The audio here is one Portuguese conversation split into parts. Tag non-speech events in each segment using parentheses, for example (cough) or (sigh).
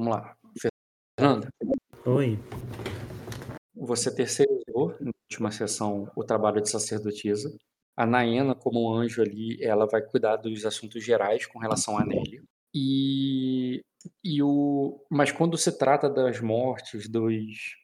Vamos lá. Fernanda, Oi. você terceirizou na última sessão o trabalho de sacerdotisa. A Naena, como um anjo ali, ela vai cuidar dos assuntos gerais com relação a Nelly. E, e o, mas quando se trata das mortes, dos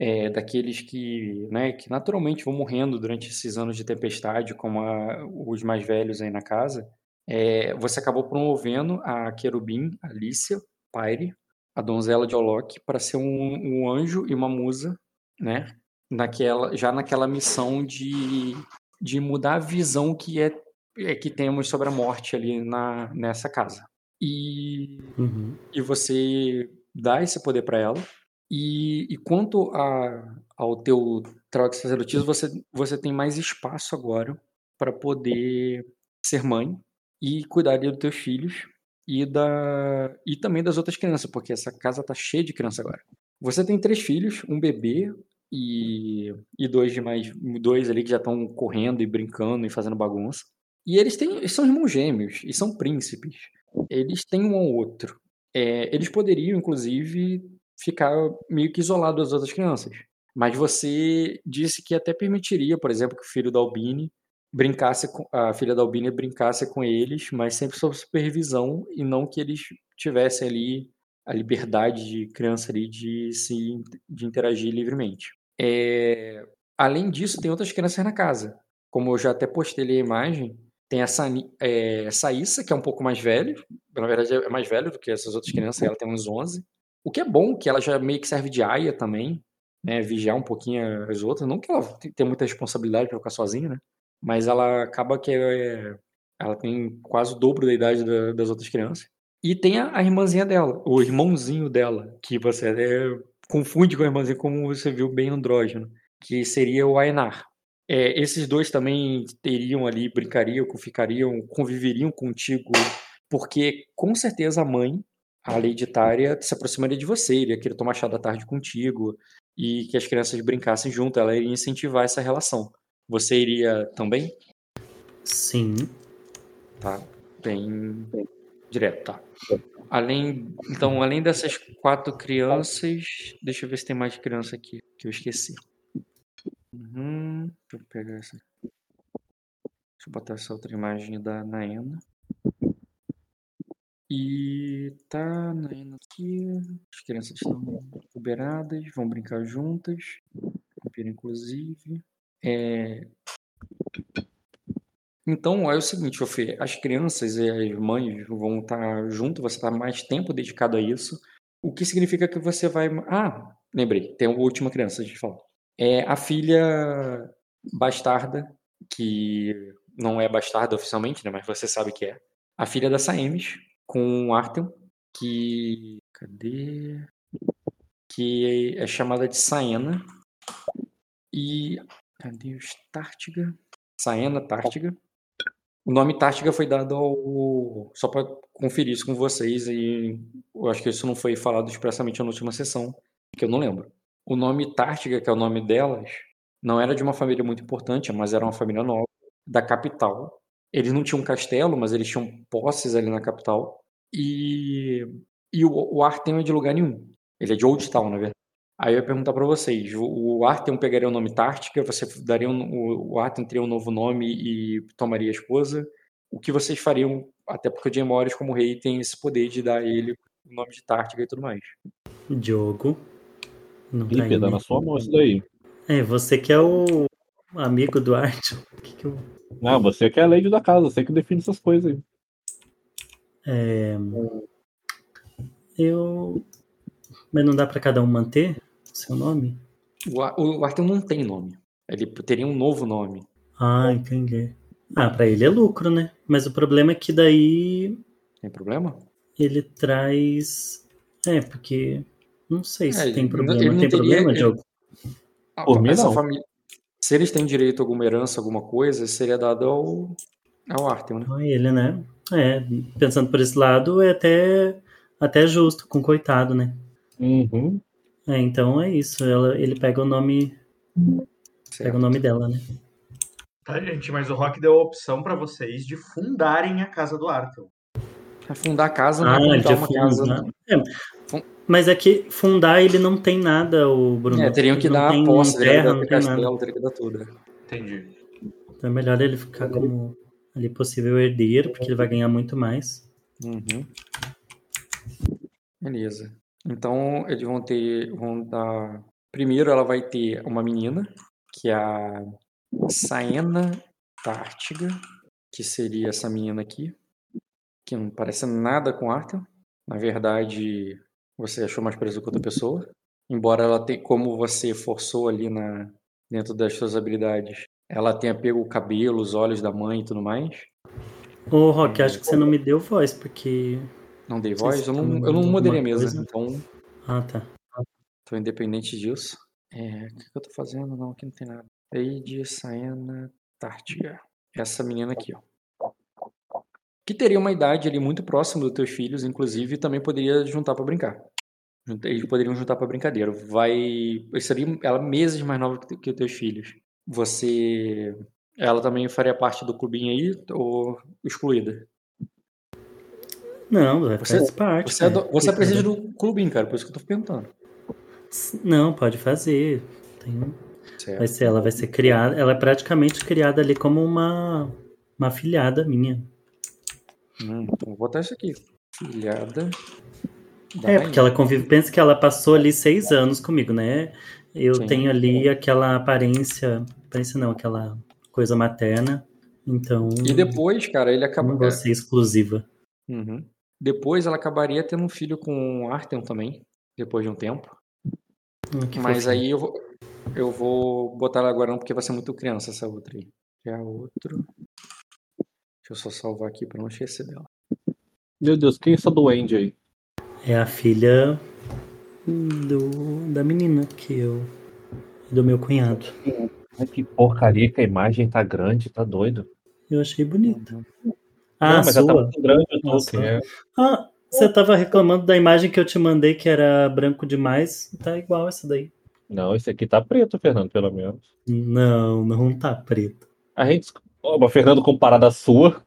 é, daqueles que, né, que naturalmente vão morrendo durante esses anos de tempestade, como a- os mais velhos aí na casa, é, você acabou promovendo a querubim, Alicia Pyre, a donzela de Olok, para ser um, um anjo e uma musa, né? Naquela, já naquela missão de, de mudar a visão que é, é que temos sobre a morte ali na, nessa casa. E Uhum. e você dá esse poder para ela. E, e quanto a, ao teu trabalho de sacerdotisa, você, você tem mais espaço agora para poder ser mãe e cuidar dos teus filhos e, da, e também das outras crianças, porque essa casa tá cheia de criança agora. Você tem três filhos, um bebê e, e dois de mais dois ali que já estão correndo e brincando e fazendo bagunça. E eles têm, são irmãos gêmeos e são príncipes. Eles têm um ao outro. É, eles poderiam, inclusive, ficar meio que isolados das outras crianças. Mas você disse que até permitiria, por exemplo, que o filho da Albine brincasse com a filha da Albine brincasse com eles, mas sempre sob supervisão e não que eles tivessem ali a liberdade de criança ali de se de interagir livremente. É, além disso, tem outras crianças na casa. Como eu já até postei ali a imagem, tem a Sani, é, Saíssa, que é um pouco mais velha, na verdade é mais velha do que essas outras crianças, ela tem uns 11. O que é bom, que ela já meio que serve de aia também, né, vigiar um pouquinho as outras, não que ela tenha muita responsabilidade para ficar sozinha, né, mas ela acaba que é, ela tem quase o dobro da idade da, das outras crianças. E tem a, a, irmãzinha dela, o irmãozinho dela, que você até confunde com a irmãzinha, como você viu bem andrógeno, que seria o Ainar. É, esses dois também teriam ali, brincariam, ficariam, conviveriam contigo, porque com certeza a mãe, a hereditária, se aproximaria de você, iria querer tomar chá da tarde contigo, e que as crianças brincassem junto, ela iria incentivar essa relação. Você iria também? Sim. Tá, bem, bem direto, tá. Além, então, além dessas quatro crianças, deixa eu ver se tem mais criança aqui que eu esqueci. Uhum, deixa eu pegar essa. Deixa eu botar essa outra imagem da Naena. E tá, Naena aqui. As crianças estão liberadas, vão brincar juntas. Vampiro, inclusive. É... Então, é o seguinte, Fê, as crianças e as mães vão estar junto, você está mais tempo dedicado a isso, o que significa que você vai... Ah, lembrei, tem uma última criança, a gente fala. É a filha bastarda, que não é bastarda oficialmente, né, mas você sabe que é. A filha da Saemis, com o Artem, que... Cadê? Que é chamada de Saena. E... Cadê Tártiga? Saena Tártiga. O nome Tártiga foi dado ao. Só para conferir isso com vocês, e eu acho que isso não foi falado expressamente na última sessão, que eu não lembro. O nome Tártiga, que é o nome delas, não era de uma família muito importante, mas era uma família nova, da capital. Eles não tinham um castelo, mas eles tinham posses ali na capital. E, e o, o Artem é de lugar nenhum. Ele é de Old Town, na verdade. Aí eu ia perguntar para vocês, o Artem pegaria o nome Tártica, você daria um, o Artem teria um novo nome e tomaria a esposa? O que vocês fariam, até porque o Morris como rei tem esse poder de dar a ele o nome de Tártica e tudo mais. Diogo. Não tá Felipe, dá na sua mão isso daí. É, você que é o amigo do Art. Que que eu... Não, você que é a lady da casa, você que define essas coisas aí. É... Eu... Mas não dá para cada um manter seu nome? O, o Arthur não tem nome. Ele teria um novo nome. Ah, entendi. Ah, para ele é lucro, né? Mas o problema é que daí. Tem problema? Ele traz. É, porque. Não sei se É, tem problema. ele não tem teria- problema, ele- Diogo? Ah, Por mim, não. família- se eles têm direito a alguma herança, alguma coisa, seria dado ao, ao Arthur, né? A ele, né? É, pensando por esse lado, é até, até justo com coitado, né? Uhum. É, então é isso. Ela, ele pega o nome. Pega o nome dela, né? Tá, gente, mas o Rock deu a opção pra vocês de fundarem a casa do Arthur. É fundar a casa Ah, não é já uma fundar. casa. É, Fun- mas é que fundar ele não tem nada, o Bruno. É, teriam que Ele dar tem a posse, terra, teria não tem nada. castelo, teria que dar tudo. Entendi. Então é melhor ele ficar como ali possível herdeiro, porque ele vai ganhar muito mais. Uhum. Beleza. Então, eles vão ter. Vão dar. Primeiro, ela vai ter uma menina, que é a Saena Tártiga, que seria essa menina aqui, que não parece nada com Arthur. Na verdade, você achou mais parecido com outra pessoa. Embora ela tenha, como você forçou ali na, dentro das suas habilidades, ela tenha pego o cabelo, os olhos da mãe e tudo mais. Ô, Rock, acho que você não me deu voz, porque. Não dei voz, eu não, tem eu não moderei a mesa, então Ah, tá. Então, independente disso, é, o que eu tô fazendo? Não, aqui não tem nada. Lady Saena Tartia. Essa menina aqui, ó. Que teria uma idade ali muito próxima dos teus filhos, inclusive, também poderia juntar pra brincar. Eles poderiam juntar pra brincadeira. Vai. Seria ela meses mais nova que os teus filhos. Você. Ela também faria parte do clubinho aí ou excluída? Não, vai Você- faz parte. Você, é, cara. você é presidente do clubinho, cara, por isso que eu tô perguntando. Não, pode fazer. Tem... Vai ser, ela vai ser criada. Ela é praticamente criada ali como uma, uma filhada minha. Hum, então vou botar isso aqui. Filhada. da É, porque ela convive. Pensa que ela passou ali seis anos comigo, né? Eu Sim. tenho ali aquela aparência. Aparência não, aquela coisa materna. Então. E depois, cara, ele acaba. Não vou ser exclusiva. Uhum. Depois ela acabaria tendo um filho com o Artem também, depois de um tempo. Que Mas fofinho. aí eu vou, eu vou botar ela agora não, porque vai ser muito criança essa outra aí. Já a outra. Deixa eu só salvar aqui pra não esquecer dela. Meu Deus, quem é essa duende aí? É a filha do, da menina que eu. do meu cunhado. Ai, que porcaria que a imagem tá grande, tá doido. Eu achei bonita. Ah, Não, mas ela tá sua. muito grande, o Nossa. Tolkien. É. Ah, você tava reclamando da imagem que eu te mandei que era branco demais. Tá igual essa daí. Não, esse aqui tá preto, Fernando, pelo menos. Não, não tá preto. A gente. Ó, mas Fernando, comparado à sua.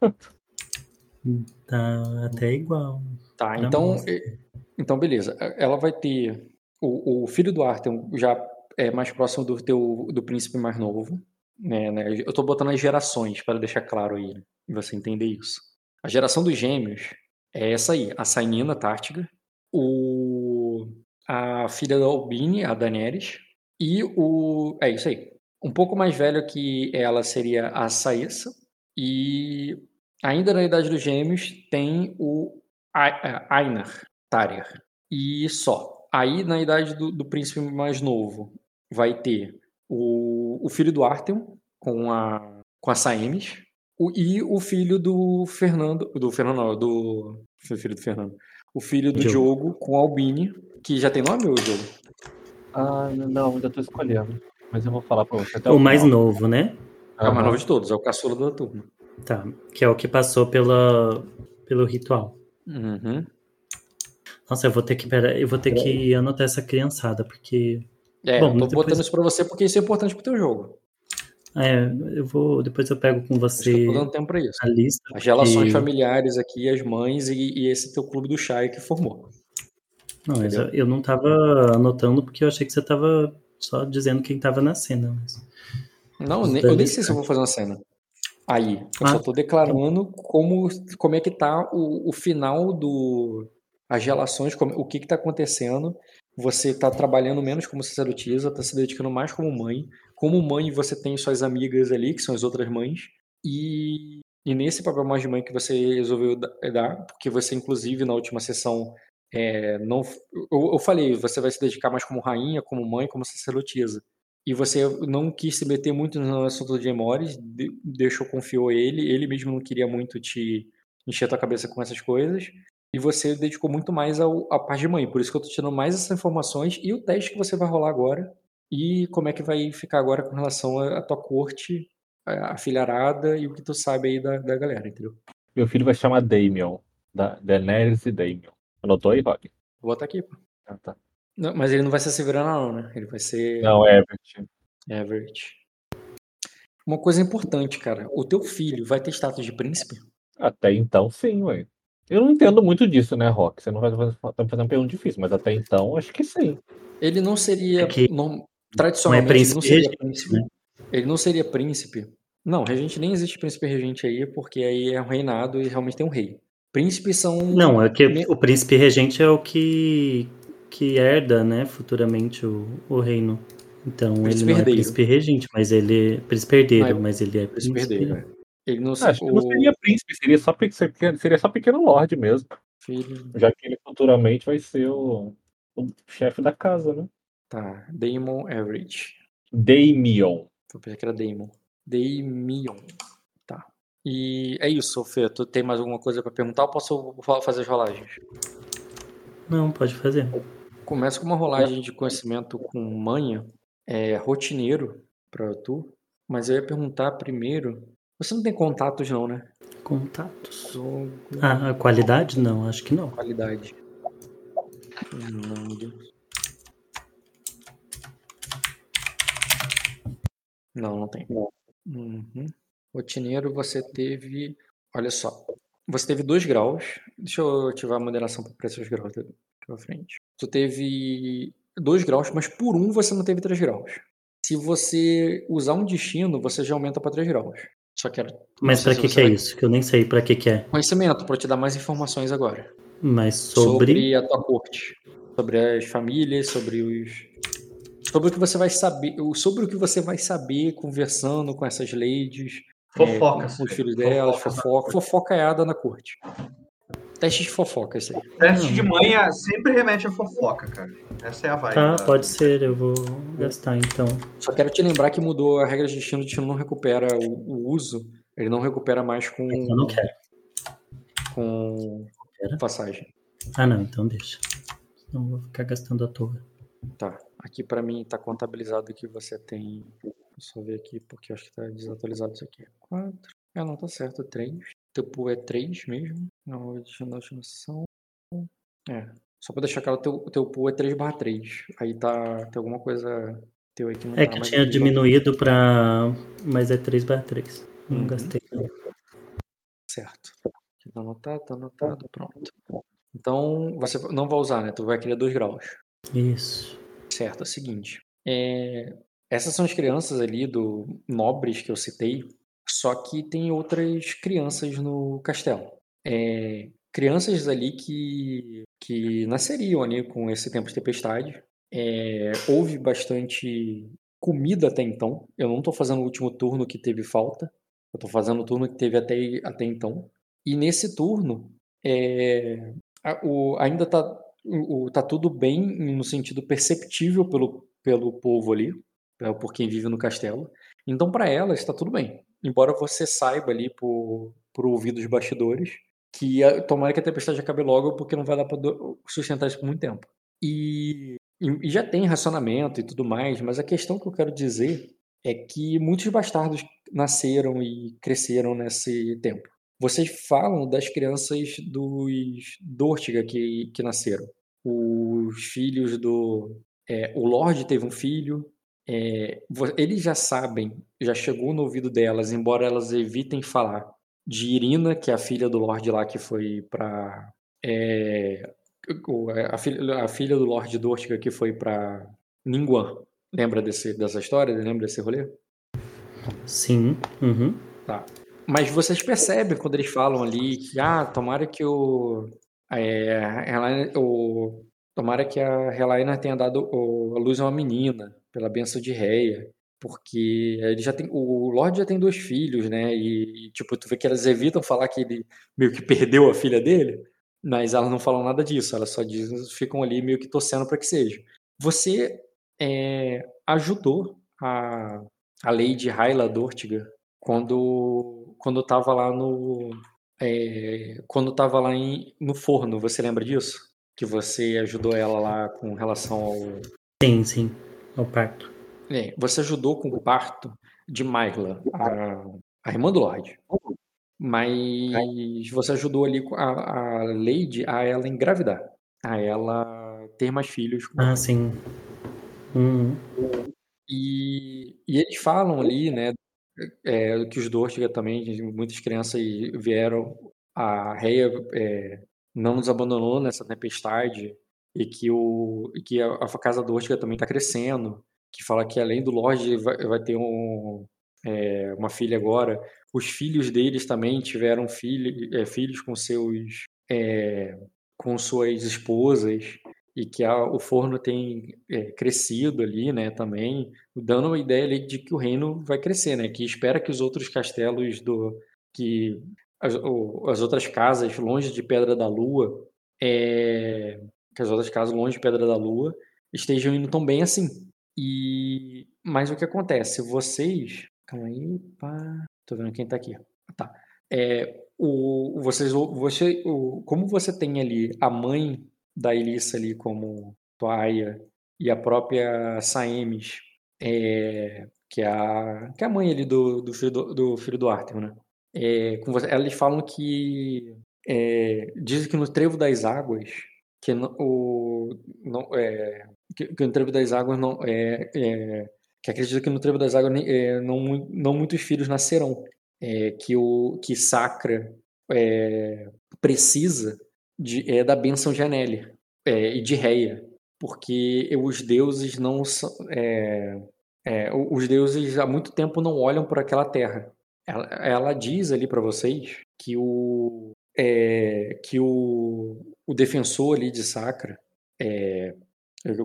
Tá até igual. Tá, então. e- Então, beleza. Ela vai ter. O, o filho do Artem já é mais próximo do teu do príncipe mais novo. Né, né? Eu tô botando as gerações para deixar claro aí, e você entender isso. A geração dos gêmeos é essa aí, a Sainina Tártiga, o, a filha da Albine, a Daenerys, e o. É isso aí. Um pouco mais velho que ela seria a Saísa, e ainda na Idade dos Gêmeos tem o a- Ainar Tarja. E só. Aí na Idade do, do Príncipe mais novo vai ter o, o filho do Artem com a, com a Saemis, o, e o filho do Fernando. Do Fernando, não, do. O filho do Fernando. O filho do Diogo. Diogo com a Albine, que já tem nome, o Diogo? Ah, não, ainda tô escolhendo. Mas eu vou falar pra você até O mais final. novo, né? É o mais novo de todos, é o caçula da turma. Tá. Que é o que passou pela, pelo ritual. Uhum. Nossa, eu vou ter que. Pera, eu vou ter que anotar essa criançada, porque. É, Bom, eu tô depois- botando isso pra você porque isso é importante pro teu jogo. É, eu vou. Depois eu pego com eu você dando tempo pra isso. a lista. As relações porque- familiares aqui, as mães e, e esse teu clube do Chay que formou. Não, eu, eu não tava anotando porque eu achei que você tava só dizendo quem tava na cena. Mas... Não, Os nem- eu nem sei se eu vou fazer uma cena. Aí, eu Ah. só tô declarando como, como é que tá o, o final do. As relações, como- o que que tá acontecendo. Você tá trabalhando menos como sacerdotisa, tá se dedicando mais como mãe. Como mãe, você tem suas amigas ali, que são as outras mães. E, e nesse papel mais de mãe que você resolveu da- dar, porque você, inclusive, na última sessão, é, não, eu, eu falei, você vai se dedicar mais como rainha, como mãe, como sacerdotisa e você não quis se meter muito no assunto de Emores, de- deixou, confiou ele, ele mesmo não queria muito te encher tua cabeça com essas coisas, e você dedicou muito mais ao, à parte de mãe, por isso que eu tô tirando mais essas informações e o teste que você vai rolar agora, e como é que vai ficar agora com relação à tua corte, a filharada e o que tu sabe aí da, da galera, entendeu? Meu filho vai chamar Damien. Da Daenerys e Damien. Anotou aí, Rock? Vou botar aqui, pô. Ah, tá. Não, mas ele não vai ser Severana não, né? Ele vai ser Não, Everett. Everett. Uma coisa importante, cara, o teu filho vai ter status de príncipe? Até então, sim, ué. Eu não entendo muito disso, né, Rock? Você não vai fazer, tá me fazendo uma pergunta difícil, mas até então acho que sim. Ele não seria. É que norm- Não é tradicionalmente, ele não príncipe seria príncipe. né? Ele não seria príncipe. Não, regente nem existe príncipe regente aí, porque aí é um reinado e realmente tem um rei. Príncipes são. Não, é que o príncipe regente é o que, que herda, né, futuramente o, o reino. Então ele Príncipe não é herdeiro. príncipe regente, mas ele é príncipe herdeiro, é mas ele é príncipe príncipe. herdeiro. é. Ele não Acho que não seria príncipe, seria só, pe- seria só pequeno lorde mesmo. filho. Já que ele futuramente vai ser o, o chefe da casa, né? Tá. Damon Average. Daimion. Eu pensei que era Damon. Damion. Tá. E é isso, Fê. Tu tem mais alguma coisa pra perguntar ou posso fa- fazer as rolagens? Não, pode fazer. Começa com uma rolagem de conhecimento com manha, é rotineiro pra tu, mas eu ia perguntar primeiro. Você não tem contatos, não, né? Contatos. Ah, a qualidade? Não, acho que não. qualidade. Fernando. Não, não tem. Uhum. Rotineiro, você teve. Olha só. Você teve dois graus. Deixa eu ativar a moderação para esses graus aqui pra frente. Tu teve dois graus, mas por um você não teve três graus. Se você usar um destino, você já aumenta para três graus. Só quero Mas se que que é vai- isso? Que eu nem sei pra que que é. conhecimento para te dar mais informações agora. Mas sobre... a tua corte, sobre as famílias, sobre os sobre o que você vai saber, sobre o que você vai saber conversando com essas ladies, Fofocas. é, com os filhos delas, fofoca, fofocaiada na corte. Teste de fofoca isso aí. Teste de manha sempre remete a fofoca, cara. Essa é a vibe. Tá, da- pode ser, eu vou gastar então. Só quero te lembrar que mudou a regra de destino, o destino não recupera o, o uso, ele não recupera mais com Eu não quero. com passagem. Ah, não, então deixa. Senão eu vou ficar gastando à toa. Tá. Aqui pra mim tá contabilizado que você tem. Deixa eu só ver aqui, porque eu acho que tá desatualizado isso aqui. 4. Ah, não, tá certo. 3. Teu pool é 3 mesmo. Não, destinação. É. Só pra deixar claro, teu, teu pool é 3 barra 3. Aí tá. Tem alguma coisa teu aí que não É tá que tinha diminuído pra. Mas é 3 barra 3. Não Uhum. gastei. Certo. Aqui tá anotado, tá anotado, pronto. Então, você não vai usar, né? Tu vai querer 2 graus. Isso. Certo, é o seguinte. é, essas são as crianças ali do nobres que eu citei, só que tem outras crianças no castelo. É, crianças ali que, que nasceriam ali com esse tempo de tempestade. É, houve bastante comida até então. Eu não estou fazendo o último turno que teve falta. Eu estou fazendo o turno que teve até, até então. E nesse turno, é, a- o, ainda está o, tá tudo bem no sentido perceptível pelo, pelo povo ali, é, por quem vive no castelo. Então, para elas, está tudo bem. Embora você saiba ali por, por ouvir dos bastidores que a, tomara que a tempestade acabe logo, porque não vai dar para sustentar isso por muito tempo. E, e, e já tem racionamento e tudo mais, mas a questão que eu quero dizer é que muitos bastardos nasceram e cresceram nesse tempo. Vocês falam das crianças dos Dortiga que, que nasceram. Os filhos do. é, o Lorde teve um filho. é, eles já sabem, já chegou no ouvido delas, embora elas evitem falar, de Irina, que é a filha do Lorde lá que foi pra. é, o- a, filha, a filha do Lorde Dortiga que foi pra Ningguan. Lembra desse, dessa história? Lembra desse rolê? Sim. Uhum. Mas vocês percebem quando eles falam ali que, ah, tomara que o. É, o tomara que a Helena tenha dado o- a luz a uma menina, pela benção de Reia. Porque ele já tem. O Lorde já tem dois filhos, né? E, tipo, tu vê que elas evitam falar que ele meio que perdeu a filha dele, mas elas não falam nada disso, elas só dizem, ficam ali meio que torcendo para que seja. Você é, ajudou a, a Lady Hyla Dortiga quando quando tava lá no é, quando tava lá em, no forno, você lembra disso? Que você ajudou ela lá com relação ao Sim, sim. Ao parto. é, você ajudou com o parto de Myla, a, a irmã do Lorde. Mas você ajudou ali a, a Lady a ela engravidar, a ela ter mais filhos. com Ah, sim. Uhum. E, e eles falam ali, né, é, que os Dortiga também, muitas crianças vieram a Reia é, não nos abandonou nessa tempestade e que, o, e que a, a casa do Ortiga também está crescendo, que fala que além do Lorde vai, vai ter um, é, uma filha agora. Os filhos deles também tiveram filho, é, filhos com seus é, com suas esposas e que a, o forno tem é, crescido ali, né, também, dando uma ideia ali de que o reino vai crescer, né, que espera que os outros castelos do que as, as outras casas longe de Pedra da Lua, é, que as outras casas longe de Pedra da Lua estejam indo tão bem assim. E mas o que acontece? Vocês, calma aí, pá, tô vendo quem tá aqui. Tá. É, o, vocês, você, o, como você tem ali a mãe da Elissa ali como Toaia e a própria Saemes, é, que, é a, que é a mãe ali do, do, filho, do, do filho do Arthur, né? É, você, eles falam que é, dizem que no Trevo das Águas que o não, é, que, que, no Trevo das Águas não é, é que acredita que no Trevo das Águas é, não, não muitos filhos nascerão é, que o que Sacra é, precisa de, é da benção de Aneli é, e de Reia, porque os deuses não são, é, é, os deuses há muito tempo não olham por aquela terra. Ela, ela diz ali para vocês que o é, que o, o defensor ali de Sacra,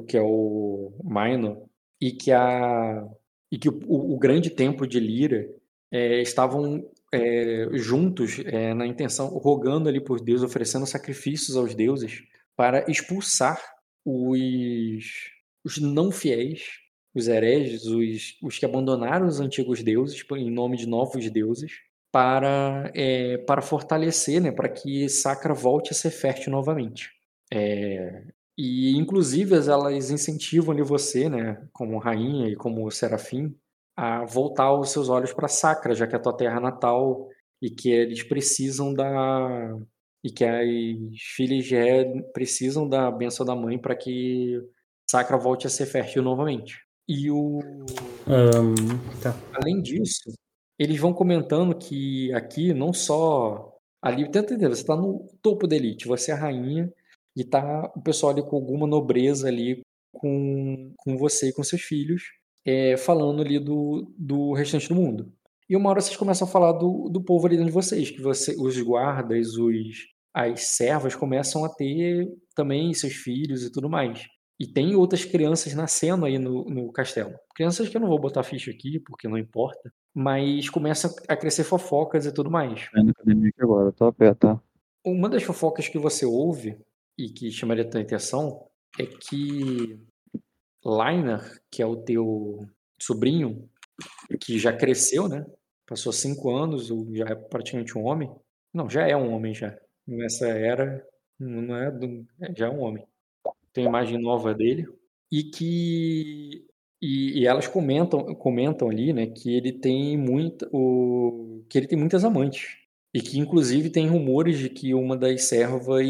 que é o Minor, e que a e que o, o, grande templo de Lira é, estavam é, juntos é, na intenção, rogando ali por Deus, oferecendo sacrifícios aos deuses para expulsar os, os não fiéis, os hereges, os, os que abandonaram os antigos deuses em nome de novos deuses, para, é, para fortalecer, né, para que Sacra volte a ser fértil novamente. É, e inclusive elas incentivam ali você, né, como rainha e como serafim, a voltar os seus olhos para Sacra, já que é a tua terra natal e que eles precisam da e que as filhas de Ré precisam da benção da mãe para que Sacra volte a ser fértil novamente. E o um, tá. além disso, eles vão comentando que aqui não só ali tenta entender, você está no topo da elite, você é a rainha e tá o pessoal ali com alguma nobreza ali com, com você e com seus filhos é, falando ali do, do restante do mundo. E uma hora vocês começam a falar do, do povo ali dentro de vocês, que você, os guardas, os, as servas começam a ter também seus filhos e tudo mais. E tem outras crianças nascendo aí no, no castelo. Crianças que eu não vou botar ficha aqui, porque não importa. Mas começam a crescer fofocas e tudo mais. É na academia aqui agora, tô a pé, tá? Uma das fofocas que você ouve e que chamaria a tua atenção é que Liner, que é o teu sobrinho, que já cresceu, né? Passou cinco anos, já é praticamente um homem. Não, já é um homem já. Nessa era, não é, do, é já é um homem. Tem imagem nova dele e que e, e, elas comentam comentam ali, né, que ele tem muita o que ele tem muitas amantes e que inclusive tem rumores de que uma das servas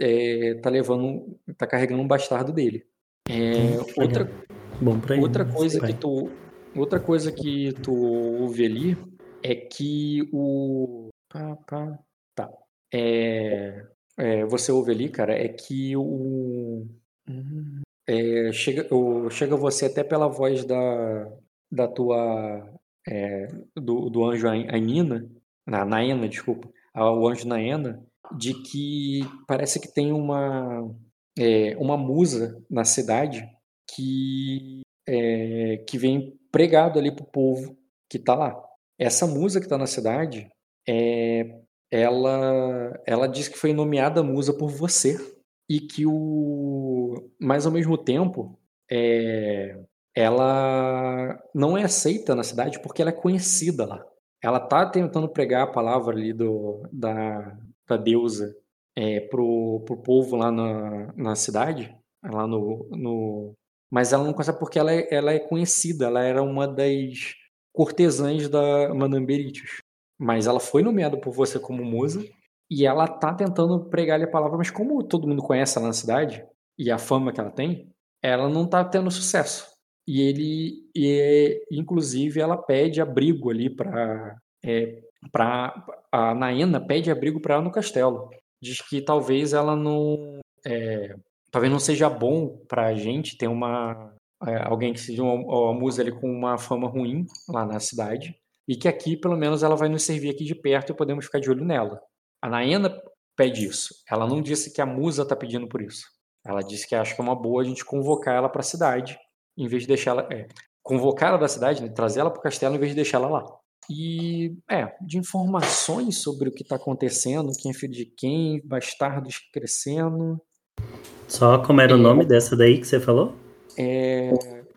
é, tá levando, tá carregando um bastardo dele. É, outra Bom pra ele, outra coisa que tu outra coisa que tu ouve ali é que o pá, pá, tá. É, é, você ouve ali cara é que o é, chega o, chega você até pela voz da da tua é, do, do anjo Ainina na Naena desculpa o anjo Naena de que parece que tem uma é, uma musa na cidade que, é, que vem pregado ali pro povo que está lá. Essa musa que está na cidade, é, ela, ela diz que foi nomeada musa por você e que o, mas ao mesmo tempo, é, ela não é aceita na cidade porque ela é conhecida lá. Ela tá tentando pregar a palavra ali do, da, da deusa é, pro, pro povo lá na, na cidade, lá no, no. Mas ela não consegue porque ela é, ela é conhecida, ela era uma das cortesãs da Madame Mas ela foi nomeada por você como musa e ela tá tentando pregar-lhe a palavra, mas como todo mundo conhece ela na cidade e a fama que ela tem, ela não tá tendo sucesso. E ele, e, inclusive, ela pede abrigo ali para é, pra, a Naena pede abrigo para ela no castelo. Diz que talvez ela não. é, talvez não seja bom pra gente ter uma. é, alguém que seja uma, uma musa ali com uma fama ruim lá na cidade. E que aqui, pelo menos, ela vai nos servir aqui de perto e podemos ficar de olho nela. A Naena pede isso. Ela não disse que a musa tá pedindo por isso. Ela disse que acha que é uma boa a gente convocar ela pra cidade, em vez de deixar ela. É, convocar ela da cidade, né, trazer ela pro castelo em vez de deixar ela lá. E, é, de informações sobre o que tá acontecendo, quem é filho de quem, bastardos crescendo. Só como era o nome dessa daí que você falou? É,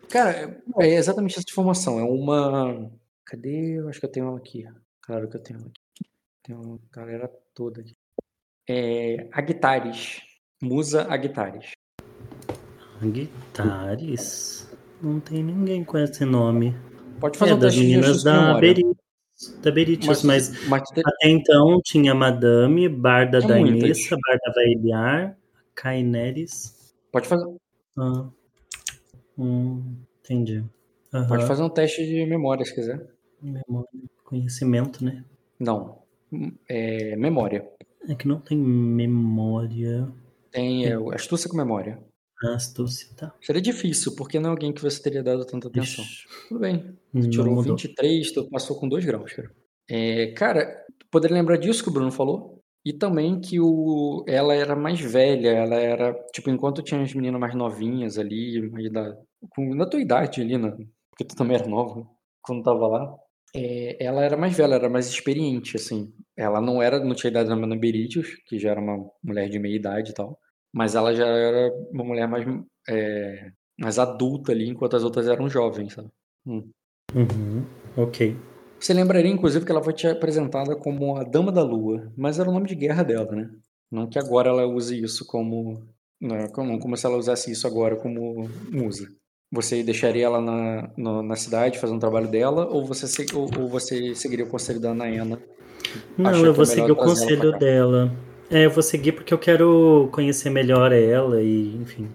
cara, é exatamente essa informação. É uma. Cadê? Eu acho que eu tenho ela aqui. Claro que eu tenho ela aqui. Tem uma galera toda aqui. É, Agtares. Musa Agtares. Guitares? Não tem ninguém com esse nome. Pode fazer É, um das meninas da. Beritius. Da Beritius, mas, mas te- até então tinha Madame, Barda É da muitas. Inessa, Barda Vailiar, Kaineris. pode, fazer, Ah, hum, entendi. Aham. pode fazer um teste de memória se quiser. Memória, conhecimento, né? Não. Hum, É memória. É que não tem memória. Tem é, astúcia com memória. Astúcia, tá? Seria difícil, porque não é alguém que você teria dado tanta atenção. Ixi, Tudo bem. Tu não tirou mudou. 23, tu passou com 2 graus, cara. É, cara, tu poderia lembrar disso que o Bruno falou? E também que o, ela era mais velha, ela era, tipo, enquanto tinha as meninas mais novinhas ali, da, com, na tua idade ali, né? porque tu também era nova né? quando tava lá, é, ela era mais velha, era mais experiente, assim. Ela não era, não tinha idade da Ana Beritius, que já era uma mulher de meia idade e tal, mas ela já era uma mulher mais, é, mais adulta ali, enquanto as outras eram jovens, sabe? Hum. Uhum, ok. Você lembraria, inclusive, que ela foi te apresentada como a Dama da Lua, mas era o nome de guerra dela, né? Não que agora ela use isso como. Não, como, como se ela usasse isso agora como musa. Você deixaria ela na, na, na cidade fazendo o trabalho dela, ou você, ou, ou você seguiria o conselho da Naena? Não, eu é vou seguir o conselho dela. É, eu vou seguir porque eu quero conhecer melhor ela e, enfim,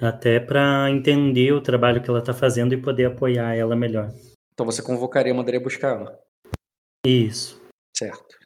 até pra entender o trabalho que ela tá fazendo e poder apoiar ela melhor. Então você convocaria, mandaria buscar ela. Isso. Certo.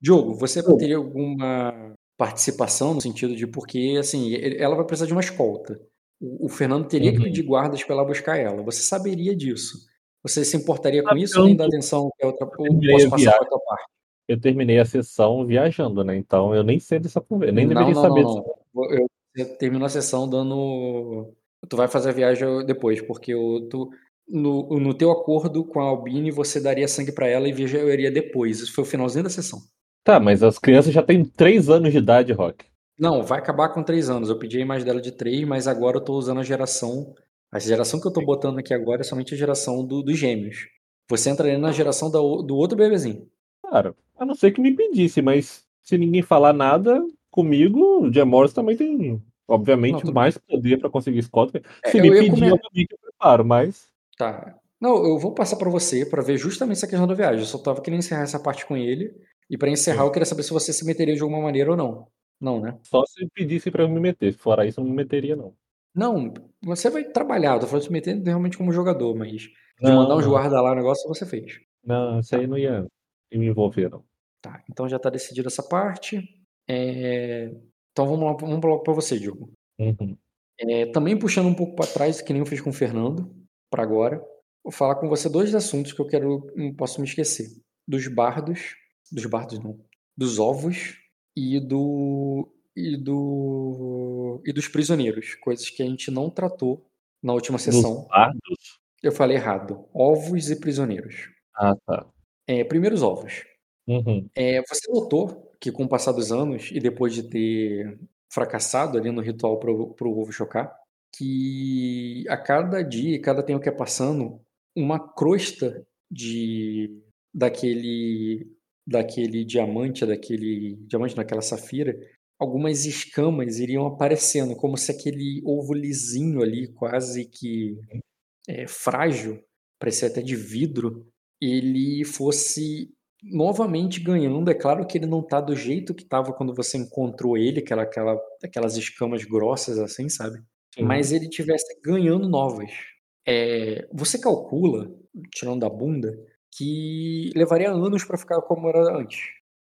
Diogo, você teria alguma participação no sentido de porque, assim, ela vai precisar de uma escolta. O, o Fernando teria que Uhum. pedir guardas para ela buscar ela. Você saberia disso. Você se importaria com Ah, isso ou nem eu- dá atenção que a outra, ou terminei posso a passar para outra parte? Eu terminei a sessão viajando, né? Então eu nem sei dessa conversa. Nem não, deveria não, saber não, não. Eu, eu termino a sessão dando. Tu vai fazer a viagem depois, porque o, tu, no, no teu acordo com a Albine, você daria sangue para ela e viajaria depois. Isso foi o finalzinho da sessão. Tá, mas as crianças já têm 3 anos de idade, Rock. Não, vai acabar com três anos. Eu pedi a imagem dela de três, mas agora eu tô usando a geração. A geração que eu tô botando aqui agora é somente a geração do, dos gêmeos. Você entraria na geração da do outro bebezinho. Cara, a não ser que me pedisse, mas se ninguém falar nada comigo, o Gemors também tem, obviamente, Não, mais poder pra conseguir escolta. É, Se me pedir, comer- eu preparo, mas. Tá. Não, eu vou passar pra você pra ver justamente essa questão da viagem. Eu só tava querendo encerrar essa parte com ele. E pra encerrar, eu queria saber se você se meteria de alguma maneira ou não. Não, né? Só se pedisse pra eu me meter. Fora isso, eu não me meteria, não. Não, você vai trabalhar. Eu tô falando de se meter realmente como jogador, mas de Não, mandar uns guarda lá o negócio você fez. Não, isso aí não ia me envolver, não. Tá, então já tá decidido essa parte. É, Então vamos lá, vamos pra você, Diogo. Uhum. É, também puxando um pouco para trás, que nem eu fiz com o Fernando, para agora, vou falar com você dois assuntos que eu quero, não posso me esquecer: dos bardos, dos bardos não, dos ovos e do e do e dos prisioneiros, coisas que a gente não tratou na última sessão. Dos bardos? Eu falei errado: ovos e prisioneiros. Ah, tá. É, primeiro os ovos. Uhum. É, você notou que com o passar dos anos e depois de ter fracassado ali no ritual para o ovo chocar, que a cada dia, cada tempo que é passando, uma crosta de daquele daquele diamante, daquele diamante naquela safira, algumas escamas iriam aparecendo, como se aquele ovo lisinho ali, quase que é, frágil, parecia até de vidro, ele fosse novamente ganhando. É claro que ele não tá do jeito que tava quando você encontrou ele, aquela, aquela, aquelas escamas grossas assim, sabe? Sim. Mas ele tivesse ganhando novas. É, você calcula, tirando da bunda, que levaria anos para ficar como era antes,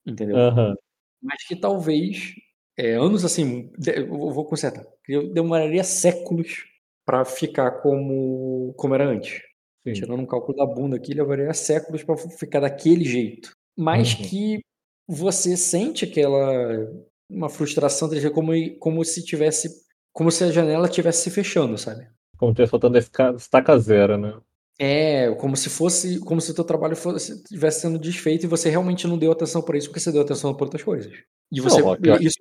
entendeu? Aham. Mas que talvez, é, anos assim, eu vou consertar, eu demoraria séculos para ficar como, como era antes. Sim. Tirando um cálculo da bunda aqui, levaria séculos para ficar daquele jeito. Mas Uhum. que você sente aquela uma frustração, como, como se tivesse, como se a janela tivesse se fechando, sabe? Como se estivesse faltando estaca zero, né? É, como se fosse, como se o teu trabalho fosse estivesse sendo desfeito e você realmente não deu atenção para isso porque você deu atenção para outras coisas. E você, Não, isso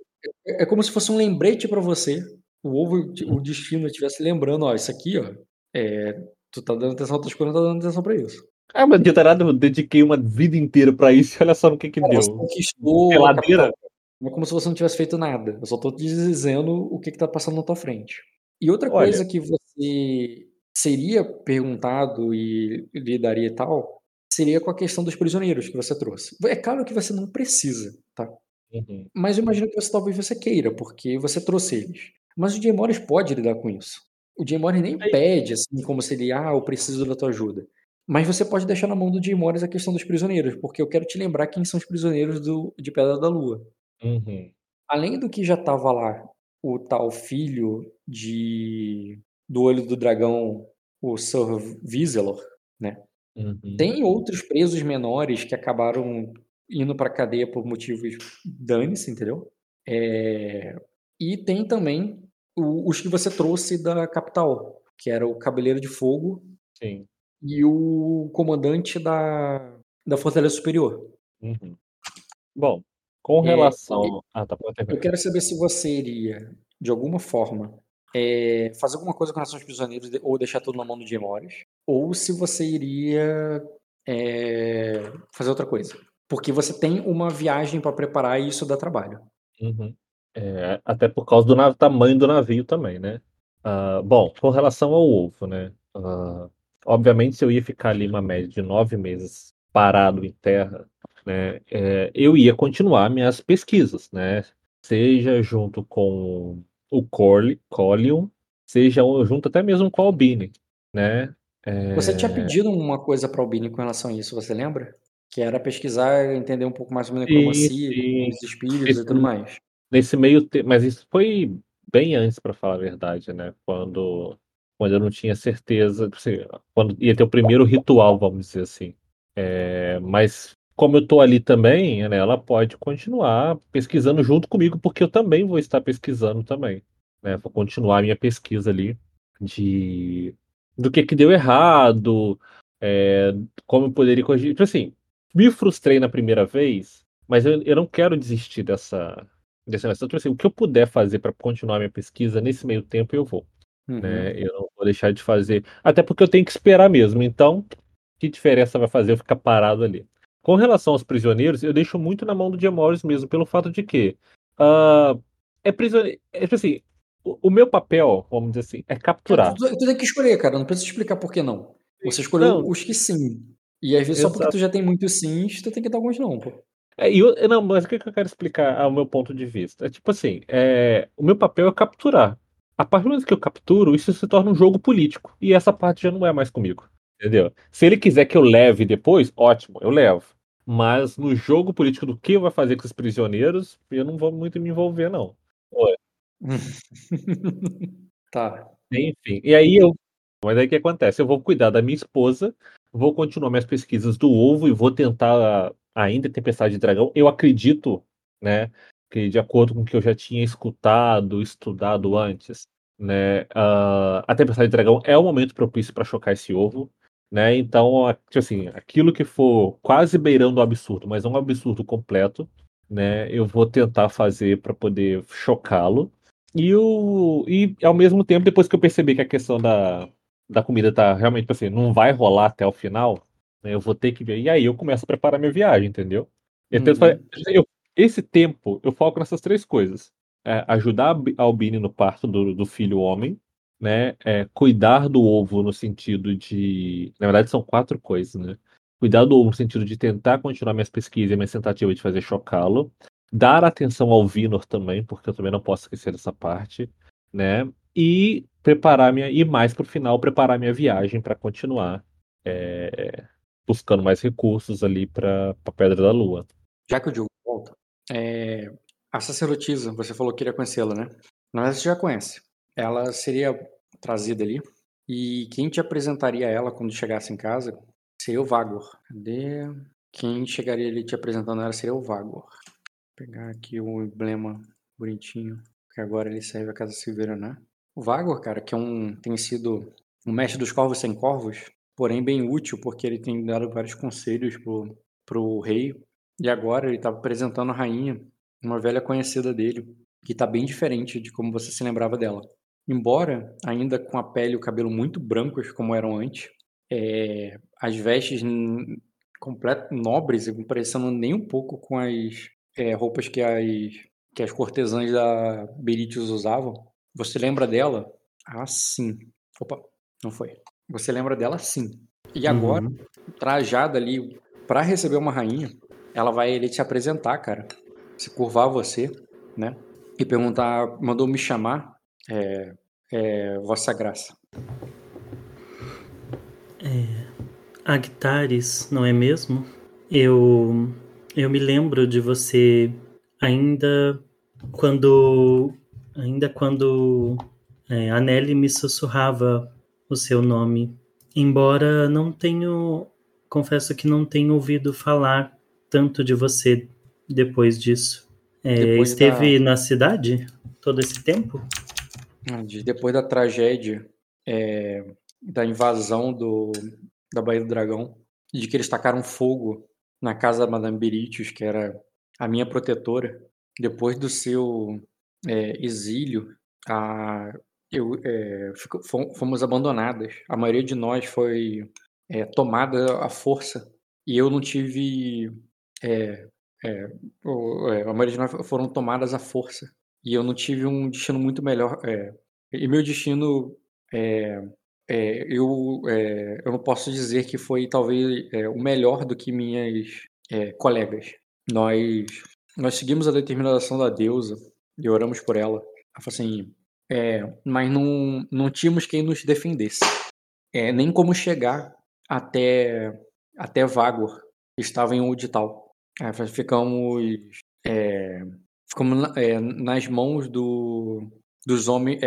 é, é como se fosse um lembrete para você. O ovo, o destino estivesse lembrando, ó, isso aqui, ó, é, tu tá dando atenção a outras coisas, não tá dando atenção para isso. Ah, mas de nada, eu dediquei uma vida inteira pra isso e olha só no que que Cara, você deu. conquistou a Geladeira? capital. Não é como se você não tivesse feito nada. Eu só tô te dizendo o que que tá passando na tua frente. E outra Olha. coisa que você seria perguntado e lidaria e tal, seria com a questão dos prisioneiros que você trouxe. É claro que você não precisa, tá? Uhum. Mas eu imagino que você talvez você queira, porque você trouxe eles. Mas o Jay Morris pode lidar com isso. O Jay Morris nem pede, assim, como se ele, ah, eu preciso da tua ajuda. Mas você pode deixar na mão do Jay Morris a questão dos prisioneiros, porque eu quero te lembrar quem são os prisioneiros do, de Pedra da Lua. Uhum. Além do que já estava lá o tal filho de do Olho do Dragão, o Sir Vizelor, né? Uhum. Tem outros presos menores que acabaram indo para cadeia por motivos dane-se, entendeu? É, E tem também os que você trouxe da capital, que era o Cabeleiro de Fogo Sim. e o comandante da, da Fortaleza Superior. Uhum. Bom, com É, relação. Ah, tá, Eu quero saber se você iria, de alguma forma, é, fazer alguma coisa com relação aos prisioneiros ou deixar tudo na mão do Jim Morris, ou se você iria é, fazer outra coisa. Porque você tem uma viagem para preparar e isso dá trabalho. Uhum. É, até por causa do tamanho do navio também, né? Ah, bom, com relação ao ovo, né? Ah, obviamente, se eu ia ficar ali uma média de nove meses parado em terra, né? é, eu ia continuar minhas pesquisas, né? Seja junto com o Corley, Collion, seja junto até mesmo com o Albini, né? É, Você tinha pedido uma coisa para o Albini com relação a isso, você lembra? Que era pesquisar, entender um pouco mais sobre a necromancia, os espíritos e tudo mais. Nesse meio tempo, mas isso foi bem antes, para falar a verdade, né? Quando, quando eu não tinha certeza, assim, quando ia ter o primeiro ritual, vamos dizer assim. É, mas como eu tô ali também, né, ela pode continuar pesquisando junto comigo, porque eu também vou estar pesquisando também, né? Vou continuar a minha pesquisa ali de do que que deu errado, é, como eu poderia corrigir. Tipo assim, me frustrei na primeira vez, mas eu, eu não quero desistir dessa desse negócio. Então, tipo assim, o que eu puder fazer para continuar minha pesquisa nesse meio tempo eu vou, Uhum. né? Eu não vou deixar de fazer, até porque eu tenho que esperar mesmo. Então, que diferença vai fazer eu ficar parado ali? Com relação aos prisioneiros, eu deixo muito na mão do Jim Morris mesmo, pelo fato de que ah, é prisioneiro, é tipo assim, o, o meu papel, vamos dizer assim, é capturar. Tu, tu tem que escolher, cara. Não precisa explicar por que não. Você escolheu Não. os que sim. E às vezes só porque Exato. tu já tem muitos sims, tu tem que dar alguns não, pô. É, e eu, não, mas o que que eu quero explicar ao meu ponto de vista? É tipo assim, é, o meu papel é capturar. A partir do momento que eu capturo, isso se torna um jogo político. E essa parte já não é mais comigo. Entendeu? Se ele quiser que eu leve depois, ótimo, eu levo. Mas no jogo político do que vai fazer com os prisioneiros, eu não vou muito me envolver, não. (laughs) tá. Enfim, e aí eu. Mas aí o que acontece? Eu vou cuidar da minha esposa, vou continuar minhas pesquisas do ovo e vou tentar ainda Tempestade de Dragão. Eu acredito, né, que de acordo com o que eu já tinha escutado, estudado antes, né, ah, a Tempestade de Dragão é o momento propício para chocar esse ovo, né? Então, tipo assim, aquilo que for quase beirando o absurdo, mas não um absurdo completo, né, eu vou tentar fazer para poder chocá-lo. E, o, e ao mesmo tempo, depois que eu perceber que a questão da, da comida tá realmente tipo assim, não vai rolar até o final, né, eu vou ter que ver. E aí eu começo a preparar minha viagem, entendeu? Eu tento Uhum. fazer- eu- esse tempo eu foco nessas três coisas: É, ajudar a Albine no parto do, do filho homem, né? É, cuidar do ovo no sentido de. Na verdade, são quatro coisas, né? Cuidar do ovo no sentido de tentar continuar minhas pesquisas e minhas tentativas de fazer chocá-lo. Dar atenção ao Vinor também, porque eu também não posso esquecer dessa parte, né? E preparar minha. E mais pro final, preparar minha viagem para continuar é, buscando mais recursos ali para a Pedra da Lua. Já que o Diogo volta, é, a sacerdotisa, você falou que queria conhecê-la, né? Você já conhece. Ela seria trazida ali. E quem te apresentaria ela quando chegasse em casa seria o Vagor. Cadê? Quem chegaria ali te apresentando ela seria o Vagor. Vou pegar aqui o emblema bonitinho, que agora ele serve a Casa Silveira, né? O Vagor, cara, que é um, tem sido um mestre dos corvos sem corvos, porém bem útil, porque ele tem dado vários conselhos pro, pro rei. E agora ele está apresentando a rainha, uma velha conhecida dele, que está bem diferente de como você se lembrava dela. Embora ainda com a pele e o cabelo muito brancos como eram antes, é, as vestes completo nobres, parecendo nem um pouco com as é, roupas que as, que as cortesãs da Beritius usavam. Você lembra dela? Ah, sim. Opa, não foi. Você lembra dela sim. E agora, uhum. trajada ali para receber uma rainha, ela vai ele te apresentar, cara. Se curvar você, né? E perguntar, mandou me chamar, é, é, Vossa Graça. É, Agtares, não é mesmo? Eu eu me lembro de você ainda quando ainda quando é, a Nelly me sussurrava o seu nome, embora não tenho confesso que não tenho ouvido falar tanto de você depois disso. É, esteve da... na cidade todo esse tempo? Depois da tragédia é, da invasão do, da Baía do Dragão, de que eles tacaram fogo na casa da Madame Beritius, que era a minha protetora. Depois do seu é, exílio, a, eu, é, fomos abandonadas. A maioria de nós foi é, tomada à força e eu não tive. É, é, é, a maioria de nós foram tomadas à força e eu não tive um destino muito melhor. e meu destino é, eu, é, eu não posso dizer que foi talvez é, o melhor do que minhas é, colegas. Nós, nós seguimos a determinação da deusa e oramos por ela. Ela falou assim, é, mas não, não tínhamos quem nos defendesse. É, nem como chegar até, até Vagor, que estava em Udital. ficamos, ficamos nas mãos do, dos homens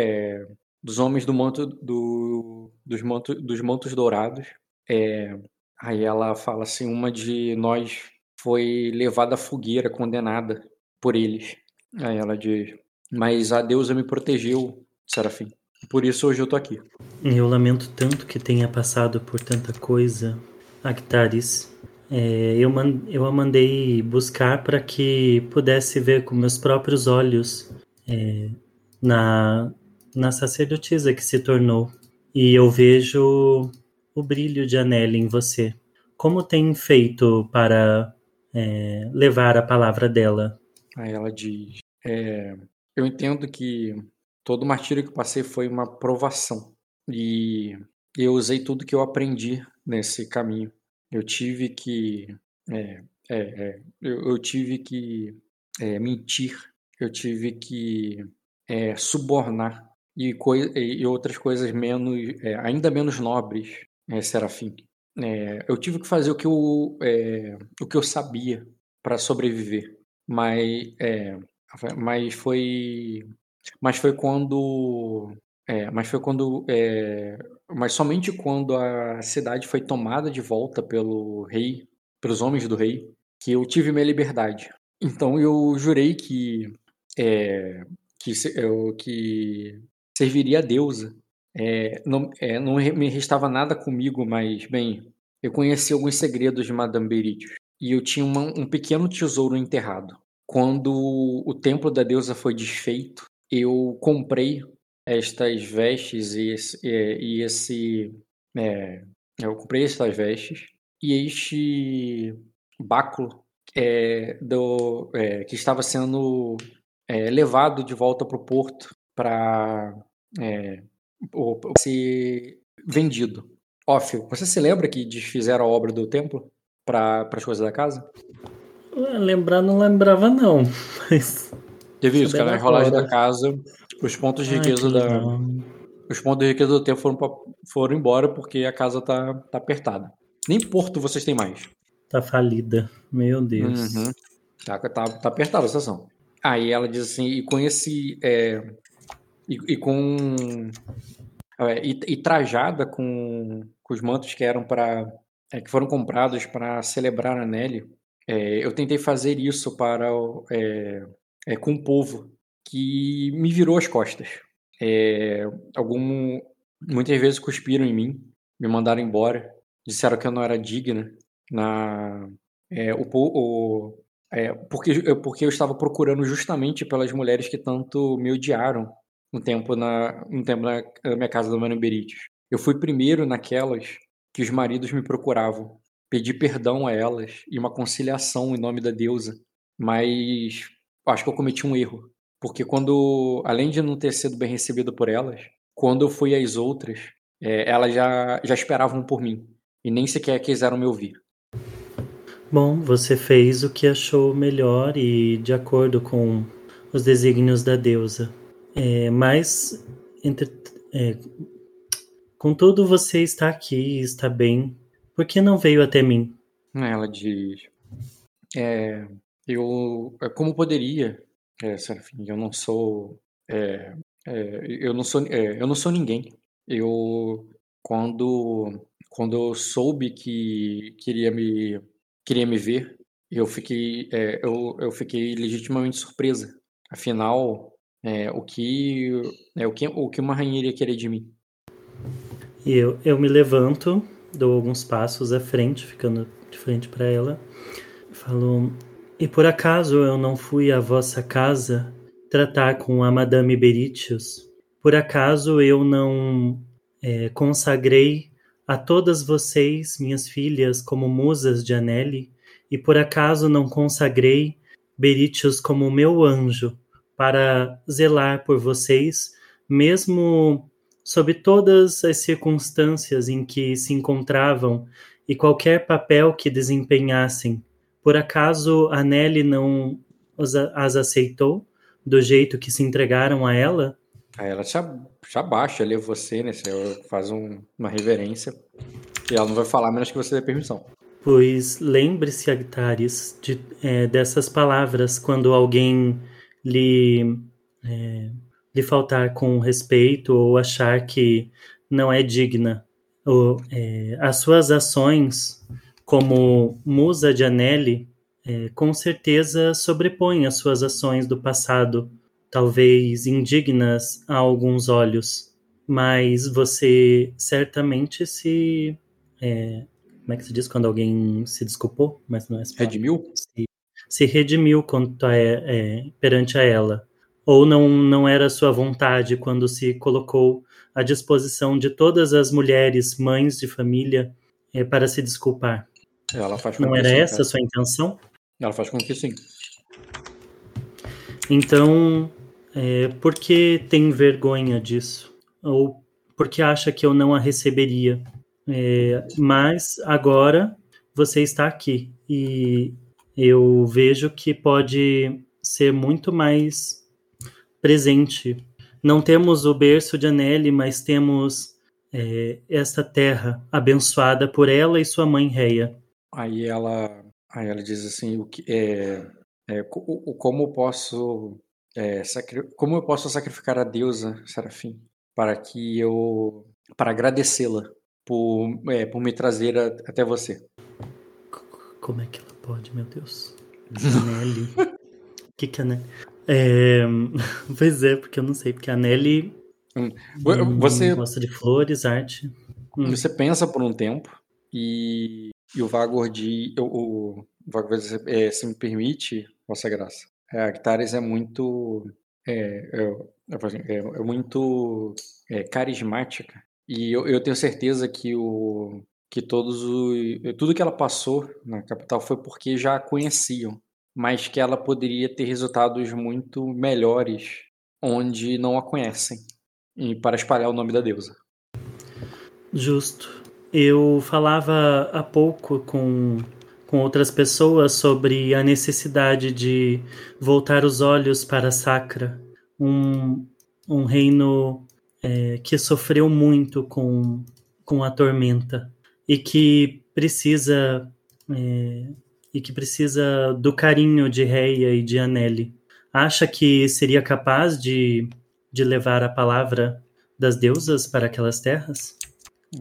dos homens do manto do, dos, manto, dos mantos dourados. É, aí ela fala assim, uma de nós foi levada à fogueira, condenada por eles. Aí ela diz, mas a deusa me protegeu, Serafim. Por isso hoje eu tô aqui. Eu lamento tanto que tenha passado por tanta coisa, Actaris. É, eu, eu a mandei buscar para que pudesse ver com meus próprios olhos é, na, na sacerdotisa que se tornou. E eu vejo o brilho de Anelli em você. Como tem feito para é, levar a palavra dela? Aí ela diz: é, Eu entendo que todo martírio que passei foi uma provação. E eu usei tudo que eu aprendi nesse caminho. Eu tive que. É, é, é eu, eu, tive que é, mentir, eu tive que subornar e, e outras coisas menos, é, ainda menos nobres, é, Serafim. É, eu tive que fazer o que eu, é, o que eu sabia para sobreviver, mas, é, mas foi, mas foi quando, é, mas foi quando, mas somente quando a cidade foi tomada de volta pelo rei, pelos homens do rei, que eu tive minha liberdade. Então eu jurei que é, que, eu, que serviria a deusa. É, não, é, não me restava nada comigo, mas, bem, eu conheci alguns segredos de Madame Beritius. E eu tinha uma, um pequeno tesouro enterrado. Quando o templo da deusa foi desfeito, eu comprei estas vestes e esse. E esse é, eu comprei estas vestes e este báculo é, do, é, que estava sendo é, levado de volta para o porto para é, ser vendido. Ófio, você se lembra que desfizeram a obra do templo para as coisas da casa? Lembrar não lembrava não, (laughs) mas... Teve isso, cara, na enrolagem da casa, os pontos de riqueza Ai, da... Os pontos de riqueza do templo foram, pra... foram embora porque a casa tá, tá apertada. Nem Porto vocês têm mais. Tá falida. Meu Deus. Uhum. Tá, tá, tá apertada a situação. Aí ela diz assim, e com esse. é, e, e com. é, e, e trajada com, com os mantos que eram para. que foram comprados para celebrar a Nelly, é, eu tentei fazer isso para é, é, com o povo que me virou as costas. É, algum, muitas vezes cuspiram em mim, me mandaram embora, disseram que eu não era digna. Na, é, o, o, é, porque, eu- porque eu estava procurando justamente pelas mulheres que tanto me odiaram um tempo na, um tempo na, minha casa do Mano Berites. Eu fui primeiro naquelas que os maridos me procuravam, pedi perdão a elas e uma conciliação em nome da deusa, mas acho que eu cometi um erro, porque quando, além de não ter sido bem recebido por elas, quando eu fui às outras, é, elas já, já esperavam por mim e nem sequer quiseram me ouvir. Bom, você fez o que achou melhor e de acordo com os desígnios da deusa. É, mas, entre, é, contudo, você está aqui, está bem. Por que não veio até mim? Ela diz: é, eu, é, como poderia, é, Serafim, eu não sou, é, é, eu não sou, é, eu não sou ninguém. Eu, quando, quando eu soube que queria me, queria me ver, eu fiquei, eu, eu fiquei legitimamente surpresa. Afinal, é, o que, é, o que, o que uma rainha iria querer de mim? E eu, eu me levanto, dou alguns passos à frente, ficando de frente para ela. Falo: E por acaso eu não fui à vossa casa tratar com a Madame Beritius? Por acaso eu não é, consagrei a todas vocês, minhas filhas, como musas de Anelli? E por acaso não consagrei Beritius como meu anjo para zelar por vocês, mesmo sob todas as circunstâncias em que se encontravam e qualquer papel que desempenhassem? Por acaso a Nelly não as aceitou do jeito que se entregaram a ela? Aí ela te abaixa, lê você, né? Você faz um- uma reverência. E ela não vai falar menos que você dê permissão. Pois lembre-se, Agtares, de, é, dessas palavras quando alguém lhe, é, lhe faltar com respeito ou achar que não é digna. Ou, é, as suas ações como musa de Anelli é, com certeza sobrepõem as suas ações do passado, talvez indignas a alguns olhos, mas você certamente se é, como é que se diz quando alguém se desculpou, mas não é. Redimiu? se, se redimiu quanto a, é, perante a ela, ou não não era sua vontade quando se colocou à disposição de todas as mulheres mães de família é, para se desculpar. Ela faz com Não que era sim, essa a cara. sua intenção? Ela faz com que sim. Então, é, por que tem vergonha disso? Ou porque acha que eu não a receberia? É, mas agora você está aqui e eu vejo que pode ser muito mais presente. Não temos o berço de Anelli, mas temos é, esta terra abençoada por ela e sua mãe Reia. Aí ela, aí ela diz assim, o que é, é, como eu posso é, sacri- como eu posso sacrificar a deusa Serafim para que eu para agradecê-la por, é, por me trazer a- até você. Como é que ela pode, meu Deus? Anelli. O (laughs) que que é Anelli? É, (laughs) pois é, porque eu não sei, porque a Nelly hum, Você gosta de flores, arte. Hum. Você pensa por um tempo e, e o Vagor de. O, o Vagor vai dizer, é, se me permite, Vossa Graça. A Arctares é muito. É, é, é, é- é muito é, carismática. E eu, eu tenho certeza que o. Que todos os. Tudo que ela passou na capital foi porque já a conheciam. Mas que ela poderia ter resultados muito melhores onde não a conhecem. E para espalhar o nome da deusa. Justo. Eu falava há pouco com, com outras pessoas sobre a necessidade de voltar os olhos para Sacra, um, um reino é, que sofreu muito com, com a tormenta e que precisa é, e que precisa do carinho de Reia e de Anelli. Acha que seria capaz de, de levar a palavra das deusas para aquelas terras?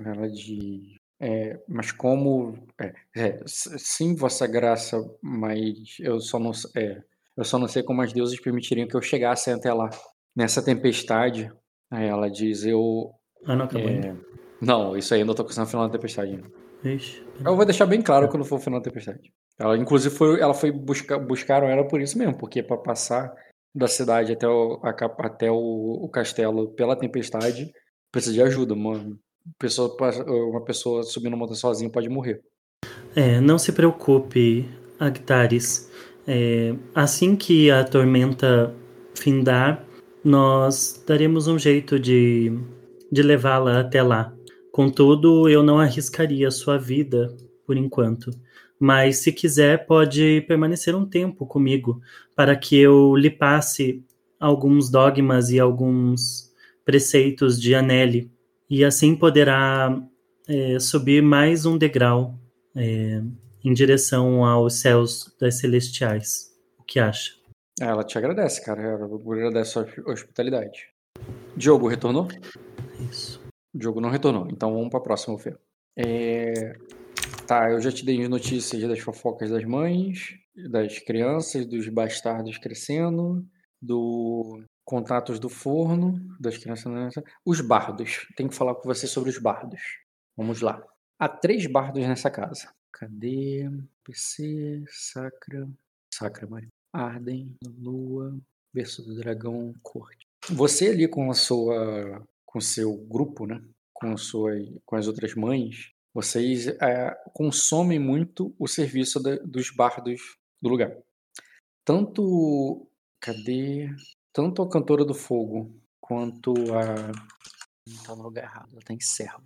Ela de. É, mas como. É, é, sim, Vossa Graça, mas eu só não. É, eu só não sei como as deusas permitiriam que eu chegasse até lá. Nessa tempestade, ela diz: Eu. Ah, não acabou é, Não, isso aí eu não tô no final da tempestade. Ixi. Eu vou deixar bem claro quando for o final da tempestade. Ela, inclusive, foi, ela foi buscar, buscaram ela por isso mesmo, porque para passar da cidade até o, a, até o, o, castelo pela tempestade precisa de ajuda. Uma pessoa, uma pessoa subindo uma montanha sozinha pode morrer. É, não se preocupe, Agtares. É, assim que a tormenta findar, nós daremos um jeito de, de levá-la até lá. Contudo, eu não arriscaria sua vida por enquanto. Mas se quiser, pode permanecer um tempo comigo para que eu lhe passe alguns dogmas e alguns preceitos de Anelli. E assim poderá é, subir mais um degrau é, em direção aos céus das celestiais. O que acha? Ela te agradece, cara. Ela agradece a hospitalidade. Diogo retornou? Isso. Diogo não retornou, então vamos para a próxima, Fê. É... Tá, eu já te dei notícias das fofocas das mães, das crianças, dos bastardos crescendo, do contatos do forno, das crianças. Né? Os bardos. Tenho que falar com você sobre os bardos. Vamos lá. Há três bardos nessa casa. Cadê? PC, Sacra. Sacra, Maria. Arden, Lua, Berço do Dragão, Corte. Você ali com a sua com seu grupo, né? Com, sua, com as outras mães, vocês é, consomem muito o serviço da, dos bardos do lugar. Tanto. Cadê? Tanto a Cantora do Fogo quanto a. Não tá no lugar errado, ela tá em servo.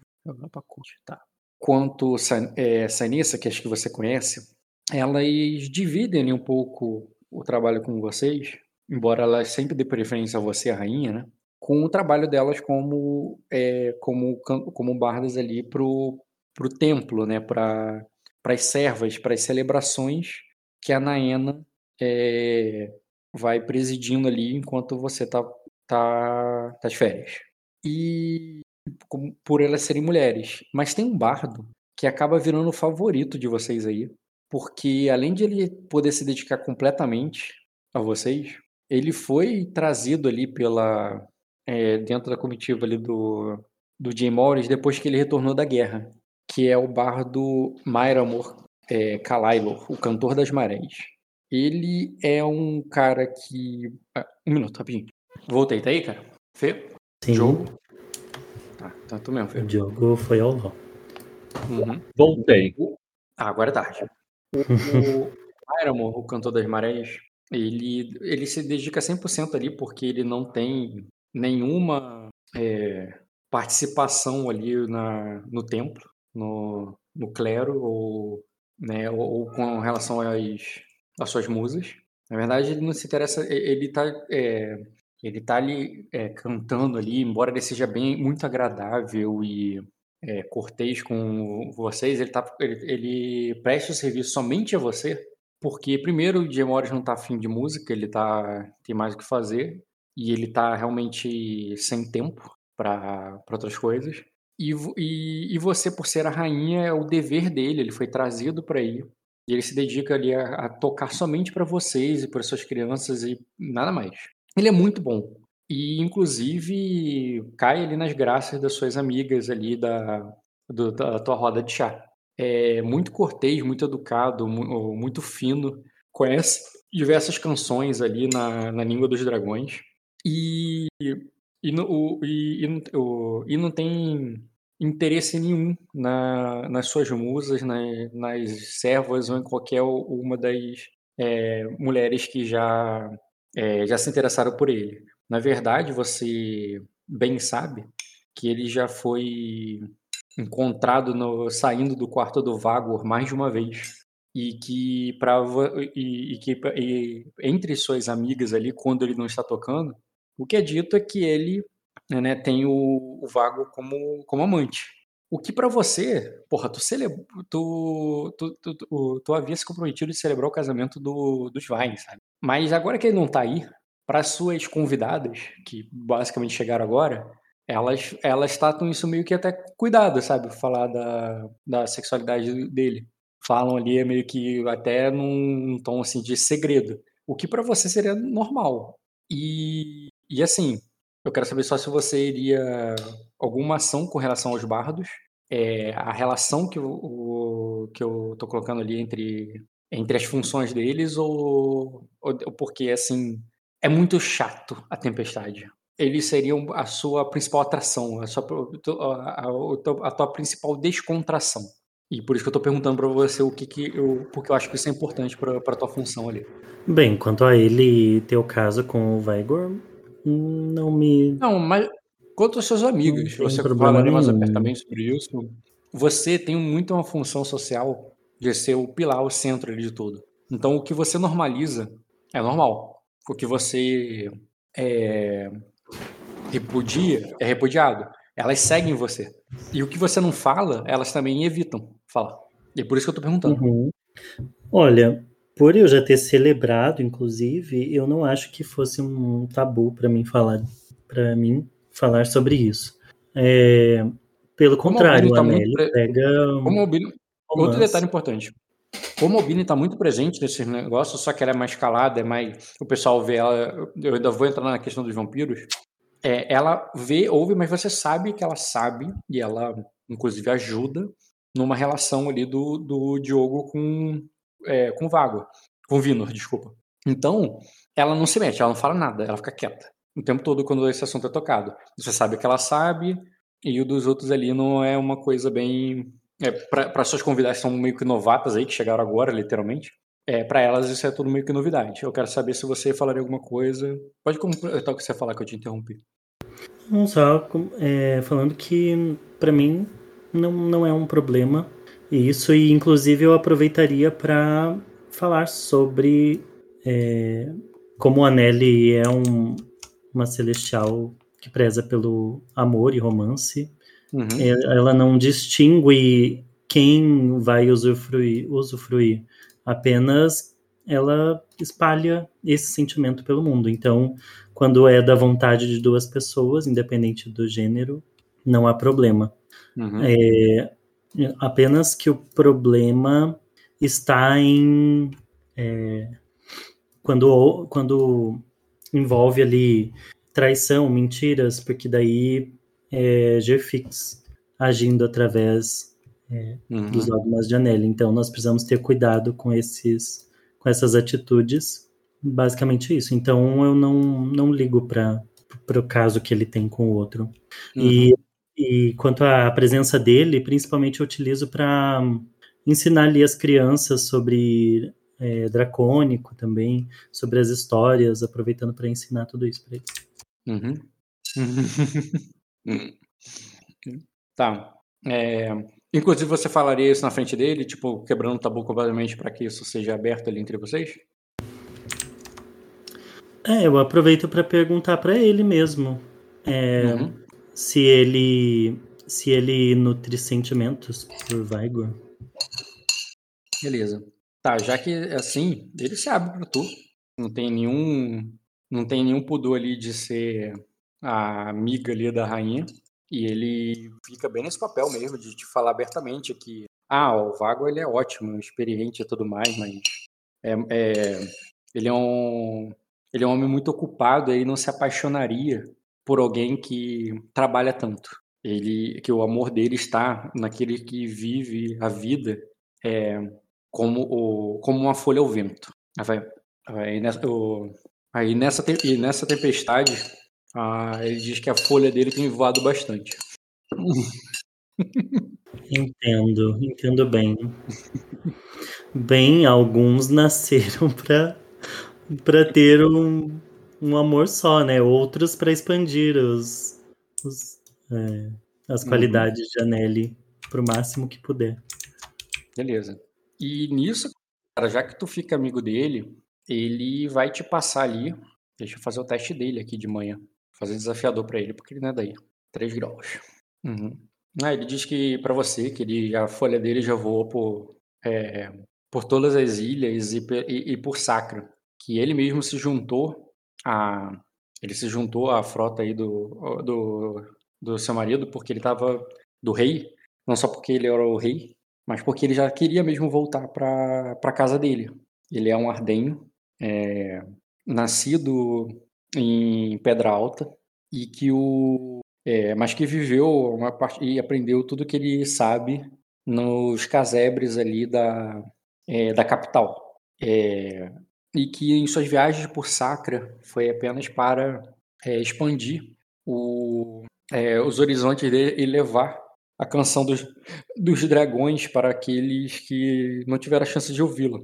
Pra curte, tá. Quanto é, Sanissa, que acho que você conhece, elas dividem um pouco o trabalho com vocês, embora elas sempre dê preferência a você, a rainha, né? com o trabalho delas como é, como como bardas ali pro pro templo, né, para para as servas, para as celebrações que a Naena é, vai presidindo ali enquanto você tá tá tá férias. E por elas serem mulheres, mas tem um bardo que acaba virando o favorito de vocês aí, porque além de ele poder se dedicar completamente a vocês, ele foi trazido ali pela é, dentro da comitiva ali do, do Jay Morris depois que ele retornou da guerra, que é o bardo Myramor é, Kalailor, o cantor das marés. Ele é um cara que. Ah, um minuto, rapidinho. Voltei, tá aí, cara? Fê? Sim. Jogo? Tá, tanto mesmo, Fê. O jogo foi ao LOL. Uhum. Voltei. Ah, agora é tarde. O, o Myramor, o cantor das marés, ele, ele se dedica 100% ali porque ele não tem nenhuma é, participação ali na, no templo, no, no clero ou, né, ou, ou, com relação às, às suas musas. Na verdade, ele não se interessa, ele está é, ele tá ali é, cantando ali, embora ele seja bem muito agradável e é, cortês com vocês, ele, tá, ele, ele presta o serviço somente a você, porque primeiro o Jim não está afim de música, ele tá, tem mais o que fazer, e ele tá realmente sem tempo para outras coisas. E, e, e, você, por ser a rainha, é o dever dele, ele foi trazido para ir. E ele se dedica ali a, a tocar somente para vocês e para suas crianças e nada mais. Ele é muito bom. E, inclusive, cai ali nas graças das suas amigas ali da, do, da tua roda de chá. É muito cortês, muito educado, muito fino. Conhece diversas canções ali na, na língua dos dragões. E, e, no, e, e, o, e não tem interesse nenhum na, nas suas musas, na, nas servas ou em qualquer uma das é, mulheres que já, é, já se interessaram por ele. Na verdade, você bem sabe que ele já foi encontrado no, saindo do quarto do Vagor mais de uma vez e que para e, e, que e, entre suas amigas ali quando ele não está tocando o que é dito é que ele né, tem o, o Vago como, como amante. O que pra você, porra, tu, celeb... tu, tu, tu, tu, havia se comprometido de celebrar o casamento do, dos Vine, sabe? Mas agora que ele não tá aí, para suas convidadas, que basicamente chegaram agora, elas, elas tratam isso meio que até cuidado, sabe? Falar da, da sexualidade dele. Falam ali é meio que até num tom assim de segredo. O que para você seria normal. E, e assim, eu quero saber só se você iria alguma ação com relação aos bardos, é, a relação que, o, que eu tô colocando ali entre, entre as funções deles, ou, ou, porque assim é muito chato a tempestade eles seriam a sua principal atração, a, sua, a, a, a tua principal descontração. E por isso que eu estou perguntando para você o que, que eu. Porque eu acho que isso é importante para tua função ali. Bem, quanto a ele ter o caso com o Vigor, não me. Não, mas quanto aos seus amigos, você falaria mais apertamente sobre isso. Você tem muito uma função social de ser o pilar, o centro ali de tudo. Então o que você normaliza é normal. O que você é, repudia é repudiado. Elas seguem você. E o que você não fala, elas também evitam falar. E é por isso que eu tô perguntando. Uhum. Olha, por eu já ter celebrado, inclusive, eu não acho que fosse um tabu para mim falar para mim falar sobre isso. É, pelo contrário, o tá pega. Outro detalhe importante. Como a Albini está muito presente nesse negócio, só que ela é mais calada, é mais. O pessoal vê ela. Eu ainda vou entrar na questão dos vampiros é, ela vê, ouve, mas você sabe que ela sabe, e ela, inclusive, ajuda numa relação ali do, do Diogo com, é, com Vago, com o Vinor, desculpa. Então, ela não se mete, ela não fala nada, ela fica quieta o tempo todo quando esse assunto é tocado. Você sabe que ela sabe, e o dos outros ali não é uma coisa bem. É, para suas convidadas são meio que novatas aí, que chegaram agora, literalmente. É, para elas isso é tudo meio que novidade. Eu quero saber se você falaria alguma coisa. Pode completar o que você falar que eu te interrompi. Não, só é, falando que para mim não, não é um problema isso, e inclusive eu aproveitaria para falar sobre é, como a Nelly é um, uma celestial que preza pelo amor e romance. Uhum. Ela não distingue quem vai usufruir, usufruir apenas ela espalha esse sentimento pelo mundo. Então, quando é da vontade de duas pessoas, independente do gênero, não há problema. Uhum. É, apenas que o problema está em é, quando, quando envolve ali traição, mentiras, porque daí é G-Fix agindo através é, uhum. dos dogmas de Anelli. Então nós precisamos ter cuidado com esses com essas atitudes. Basicamente isso. Então eu não, não ligo para o caso que ele tem com o outro. Uhum. E, e quanto à presença dele, principalmente eu utilizo para ensinar ali as crianças sobre é, dracônico também, sobre as histórias, aproveitando para ensinar tudo isso para eles. Uhum. (laughs) tá. É, Inclusive, você falaria isso na frente dele, tipo, quebrando o tabu completamente para que isso seja aberto ali entre vocês? É, eu aproveito para perguntar para ele mesmo é, uhum. Se ele se ele nutre sentimentos por Vigor. Beleza. Tá, já que é assim, ele se abre para tu. Não tem nenhum não tem nenhum pudor ali de ser a amiga ali da rainha. E ele fica bem nesse papel mesmo de te falar abertamente que, ah, o Vago ele é ótimo, experiente e tudo mais, mas é, é, ele é um ele é um homem muito ocupado e não se apaixonaria por alguém que trabalha tanto. Ele que o amor dele está naquele que vive a vida é, como o, como uma folha ao vento. Aí nessa, aí nessa, e nessa tempestade ele diz que a folha dele tem voado bastante. Entendo, entendo bem. Bem, alguns nasceram para para ter um, um amor só, né? Outros para expandir os, os é, as uhum. qualidades uhum. de Anelli para o máximo que puder. Beleza. E nisso, cara, já que tu fica amigo dele, ele vai te passar ali. Deixa eu fazer o teste dele aqui de manhã fazer desafiador para ele, porque ele não é daí. 3 graus. Uhum. Ah, ele diz que para você, que ele, a folha dele já voou por, é, por todas as ilhas e, e, e, por Sacra, que ele mesmo se juntou a ele se juntou à frota aí do, do, do seu marido porque ele estava do rei, não só porque ele era o rei, mas porque ele já queria mesmo voltar para a casa dele. Ele é um ardenho, é, nascido em Pedra Alta e que o é, mas que viveu parte e aprendeu tudo que ele sabe nos casebres ali da, é, da capital. É, e que em suas viagens por Sacra foi apenas para é, expandir o, é, os horizontes dele e levar a canção dos, dos dragões para aqueles que não tiveram a chance de ouvi-la.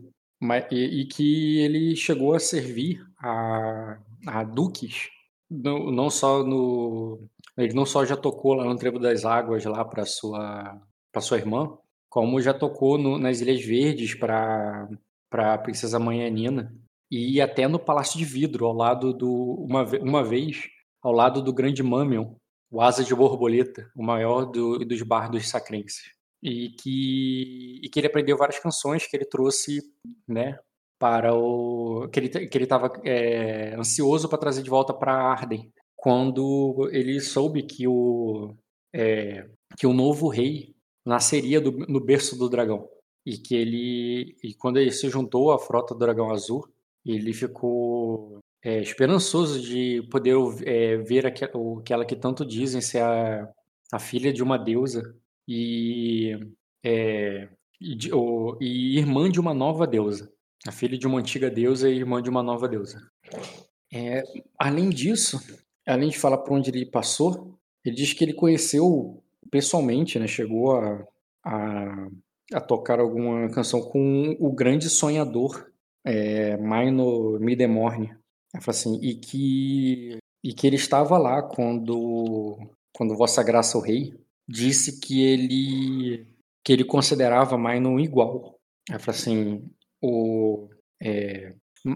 E, e, que ele chegou a servir a, a duques, no, não só no. Ele não só já tocou lá no Trevo das Águas lá para sua sua irmã, como já tocou no, nas Ilhas Verdes para para a princesa Manhanina e até no Palácio de Vidro, ao lado do uma, uma vez ao lado do Grande Mamion, o Asa de Borboleta, o maior do, dos bardos sacrenses. E que, e que ele aprendeu várias canções que ele trouxe né, para o. que ele que ele estava é, ansioso para trazer de volta para Arden, quando ele soube que o, é, que o novo rei nasceria do, no berço do dragão. E que ele. E quando ele se juntou à frota do dragão azul, ele ficou é, esperançoso de poder é, ver aquela, aquela que tanto dizem ser a, a filha de uma deusa e, é, e, de, o, e, irmã de uma nova deusa. A filha de uma antiga deusa e irmã de uma nova deusa. É, além disso, além de falar por onde ele passou, ele diz que ele conheceu pessoalmente, né, chegou a, a, a tocar alguma canção com o grande sonhador é, Maino Midemorne. Ela fala assim, e que, e que ele estava lá quando, quando Vossa Graça o Rei disse que ele que ele considerava Maino igual. Ela fala assim, o, é,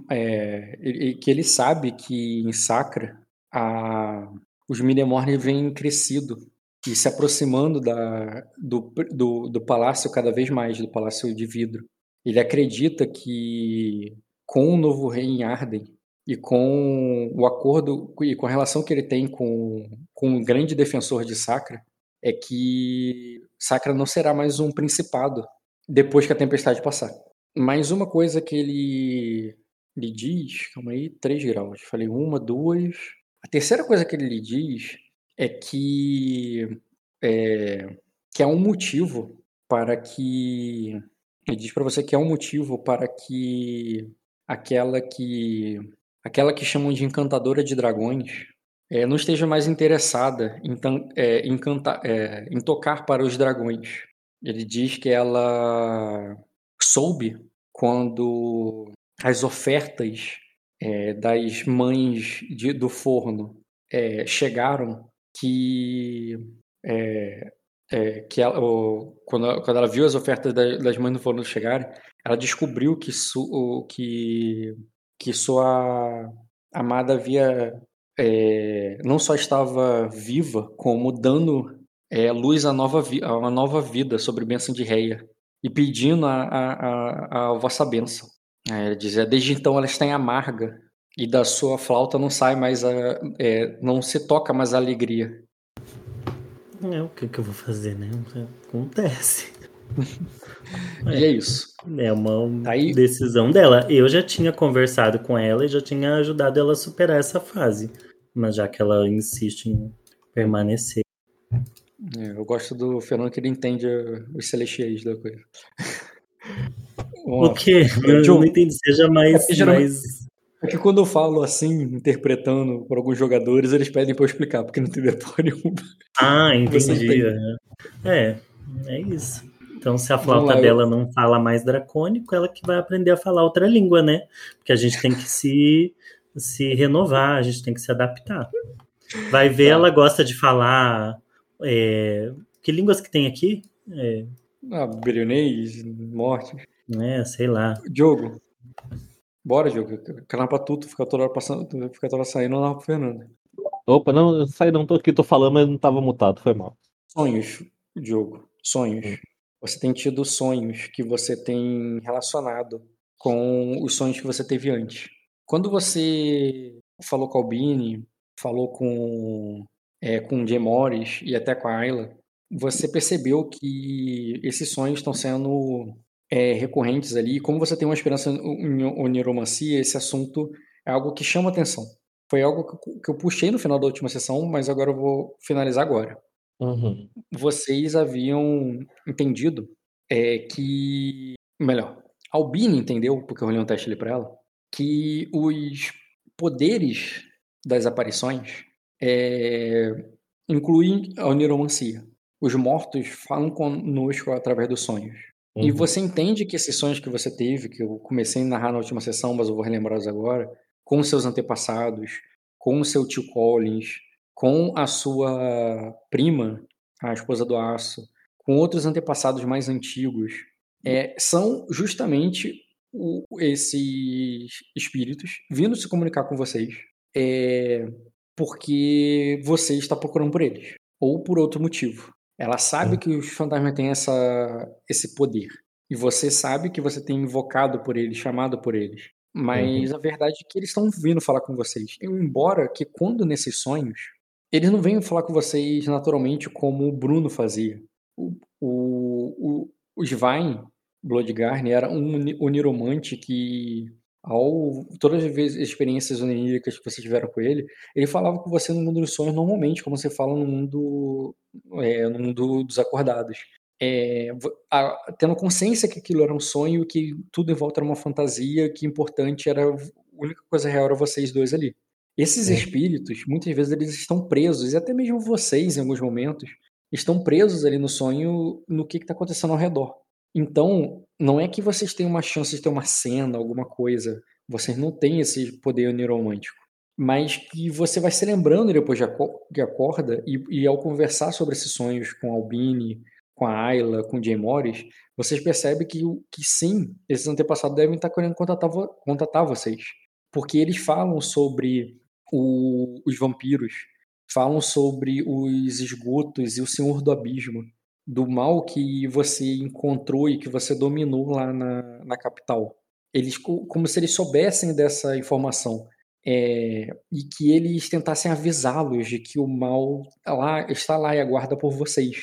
é, que ele sabe que em Sacra a, os Midemorne vêm crescido e se aproximando da, do, do, do palácio cada vez mais, do palácio de vidro. Ele acredita que com o novo rei em Arden e com o acordo e com a relação que ele tem com, com um grande defensor de Sacra, é que Sacra não será mais um principado depois que a tempestade passar. Mais uma coisa que ele lhe diz, calma aí, três graus. Falei uma, duas. A terceira coisa que ele lhe diz é que é, que é um motivo para que ele diz para você que é um motivo para que aquela que aquela que chamam de encantadora de dragões, é, não esteja mais interessada em, é, em, é, em tocar para os dragões. Ele diz que ela soube quando as ofertas é, das mães de, do forno é, chegaram que é, é, que ela, o, quando, quando ela viu as ofertas da, das mães do forno chegarem, ela descobriu que, su, que que sua amada havia é, não só estava viva, como dando é, luz a, nova a uma nova vida sobre bênção de Reia e pedindo a, a, a, a vossa bênção. É, dizia, desde então ela está em amarga e da sua flauta não sai mais a, é, não se toca mais a alegria. É o que, que eu vou fazer, né? Acontece. (laughs) e é isso. É uma Aí... decisão dela. Eu já tinha conversado com ela e já tinha ajudado ela a superar essa fase. Mas já que ela insiste em permanecer. É, eu gosto do Fernando que ele entende os celestiais da coisa. o quê? (laughs) Eu, eu não entendi. Seja mais. É, mais... é que quando eu falo assim, interpretando por alguns jogadores, eles pedem pra eu explicar, porque não tem porra (laughs) nenhuma. Ah, entendi. É, é isso. Então, se a flauta dela não fala mais dracônico, ela que vai aprender a falar outra língua, né? Porque a gente tem que se, se renovar, a gente tem que se adaptar. Vai ver, tá. ela gosta de falar. É, que línguas que tem aqui? É, ah, brionês, morte. É, sei lá. Diogo. Bora, Diogo. Canal pra tudo, fica toda hora passando, fica toda hora saindo lá pro Fernando. Opa, não, sai não, tô aqui, tô falando, mas não tava mutado, foi mal. Sonhos. Diogo. Sonhos. Hum. Você tem tido sonhos que você tem relacionado com os sonhos que você teve antes. Quando você falou com a Albini, falou com, é, com o Jay Morris e até com a Ayla, você percebeu que esses sonhos estão sendo é, recorrentes ali. E como você tem uma esperança em oniromancia, esse assunto é algo que chama atenção. Foi algo que eu puxei no final da última sessão, mas agora eu vou finalizar agora. Uhum. Vocês haviam entendido é, que. Melhor, Albini entendeu, porque eu rolei um teste ali para ela, que os poderes das aparições é, incluem a oniromancia. Os mortos falam conosco através dos sonhos. Uhum. E você entende que esses sonhos que você teve, que eu comecei a narrar na última sessão, mas eu vou relembrar-os agora, com seus antepassados, com o seu tio Collins, com a sua prima, a esposa do Aço, com outros antepassados mais antigos, é, são justamente o, esses espíritos vindo se comunicar com vocês, é, porque você está procurando por eles, ou por outro motivo. Ela sabe que os fantasmas têm essa, esse poder. E você sabe que você tem invocado por eles, chamado por eles. Mas uhum. a verdade é que eles estão vindo falar com vocês. Embora que quando nesses sonhos, eles não venham falar com vocês naturalmente como o Bruno fazia. O, o, o, o Svein Bloodgarn era um oniromante que ao todas as vezes, experiências oníricas que você tiveram com ele, ele falava com você no mundo dos sonhos normalmente, como você fala no mundo, é, no mundo dos acordados. É, a, tendo consciência que aquilo era um sonho, que tudo em volta era uma fantasia, que importante era a única coisa real era vocês dois ali. Esses é. espíritos, muitas vezes eles estão presos, e até mesmo vocês, em alguns momentos, estão presos ali no sonho, no que está acontecendo ao redor. Então, não é que vocês têm uma chance de ter uma cena, alguma coisa. Vocês não têm esse poder neuromântico. Mas que você vai se lembrando depois de acorda, e, e ao conversar sobre esses sonhos com Albini, com a Ayla, com o Jay Morris, vocês percebem que, que sim, esses antepassados devem estar querendo contatar, contatar vocês. Porque eles falam sobre o, os vampiros, falam sobre os esgotos e o Senhor do Abismo do mal que você encontrou e que você dominou lá na, na capital. Eles, como se eles soubessem dessa informação é, e que eles tentassem avisá-los de que o mal lá, está lá e aguarda por vocês.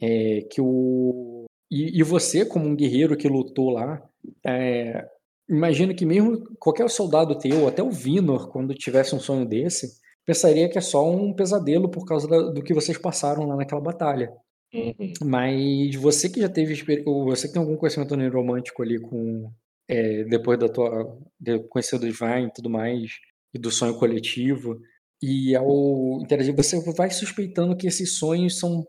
É, que o e, e, você, como um guerreiro que lutou lá, é, imagino que mesmo qualquer soldado teu, até o Vinor, quando tivesse um sonho desse, pensaria que é só um pesadelo por causa da, do que vocês passaram lá naquela batalha. Uhum. Mas você que já teve você que tem algum conhecimento neuromântico ali com é, depois da tua de conhecer do Divine e tudo mais e do sonho coletivo e ao interagir você vai suspeitando que esses sonhos são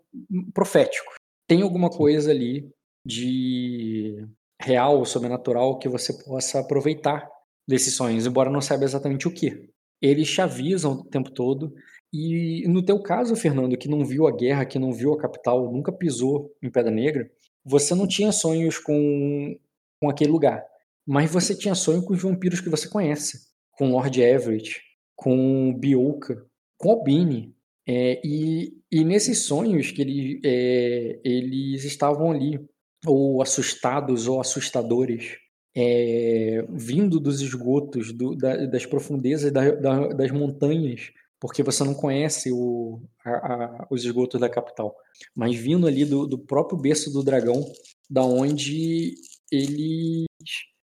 proféticos. Tem alguma coisa ali de real, sobrenatural que você possa aproveitar desses sonhos, embora não saiba exatamente o que. Eles te avisam o tempo todo e no teu caso, Fernando, que não viu a guerra, que não viu a capital, nunca pisou em Pedra Negra, você não tinha sonhos com, com aquele lugar. Mas você tinha sonho com os vampiros que você conhece. Com Lord Everett, com Bioka, com Albini. É, e, e nesses sonhos que ele, é, eles estavam ali, ou assustados ou assustadores, é, vindo dos esgotos, do, da, das profundezas da, da, das montanhas, porque você não conhece o, a, a, os esgotos da capital. Mas vindo ali do, do próprio berço do dragão, da onde eles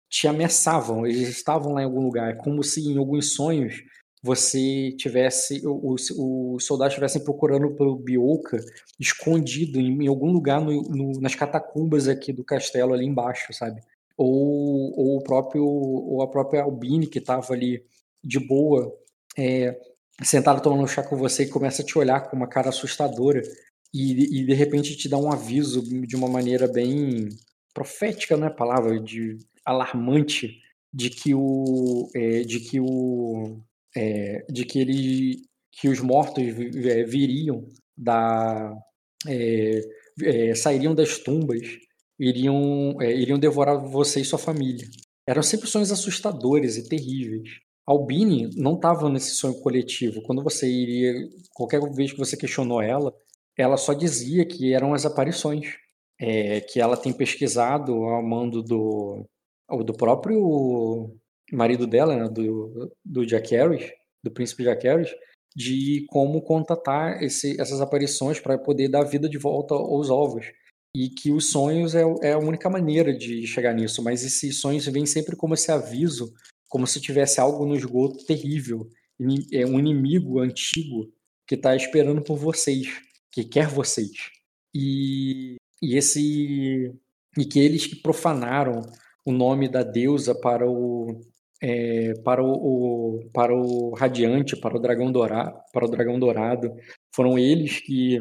te ameaçavam, eles estavam lá em algum lugar, como se em alguns sonhos você tivesse, os, os soldados estivessem procurando pelo Bioka escondido em, em algum lugar no, no, nas catacumbas aqui do castelo ali embaixo, sabe? Ou, ou o próprio, ou a própria Albine que estava ali de boa, é, sentado tomando chá com você e começa a te olhar com uma cara assustadora e, e de repente te dá um aviso de uma maneira bem profética, não é palavra, de alarmante de que o é, de que o é, de que ele que os mortos é, viriam da é, é, sairiam das tumbas iriam é, iriam devorar você e sua família. Eram sempre sonhos assustadores e terríveis Albini não estava nesse sonho coletivo. Quando você iria, qualquer vez que você questionou ela, ela só dizia que eram as aparições, é, que ela tem pesquisado ao mando do, do próprio marido dela, né, do, do Jack Harris, do príncipe Jack Harris, de como contatar esse, essas aparições para poder dar vida de volta aos ovos. E que os sonhos é, é, a única maneira de chegar nisso, mas esses sonhos vêm sempre como esse aviso, como se tivesse algo no esgoto terrível, é um inimigo antigo que está esperando por vocês, que quer vocês. E, e esse e que eles que profanaram o nome da deusa para o é, para o, para o radiante, para o dragão dourado, para o dragão dourado, foram eles que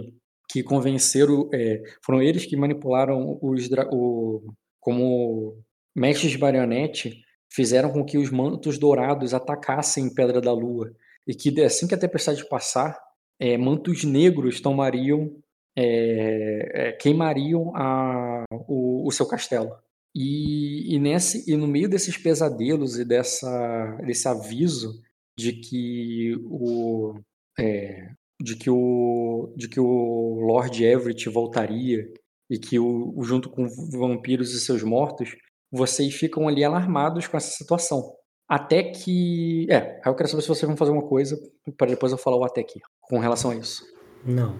que convenceram, é, foram eles que manipularam os o, como mestres de marionete, fizeram com que os mantos dourados atacassem Pedra da Lua e que assim que a tempestade passar, é, mantos negros tomariam, é, queimariam a, o, o seu castelo. E, e, nesse, e no meio desses pesadelos e dessa, desse aviso de que o, é, de que o, de que o Lord Everett voltaria e que o, junto com vampiros e seus mortos, vocês ficam ali alarmados com essa situação. Até que. É, eu quero saber se vocês vão fazer uma coisa para depois eu falar o até aqui, com relação a isso. Não.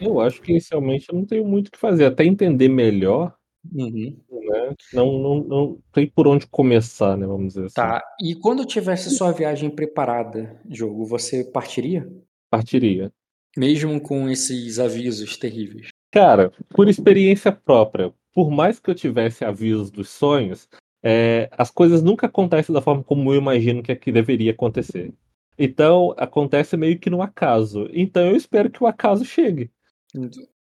Eu acho que inicialmente eu não tenho muito o que fazer. Até entender melhor Uhum. Né? Não, não, não tem por onde começar, né? Vamos dizer assim. Tá. E quando tivesse sua viagem preparada, jogo, você partiria? Partiria. Mesmo com esses avisos terríveis. Cara, por experiência própria, por mais que eu tivesse avisos dos sonhos, é, as coisas nunca acontecem da forma como eu imagino que, é que deveria acontecer. Então, acontece meio que no acaso. Então, eu espero que o acaso chegue.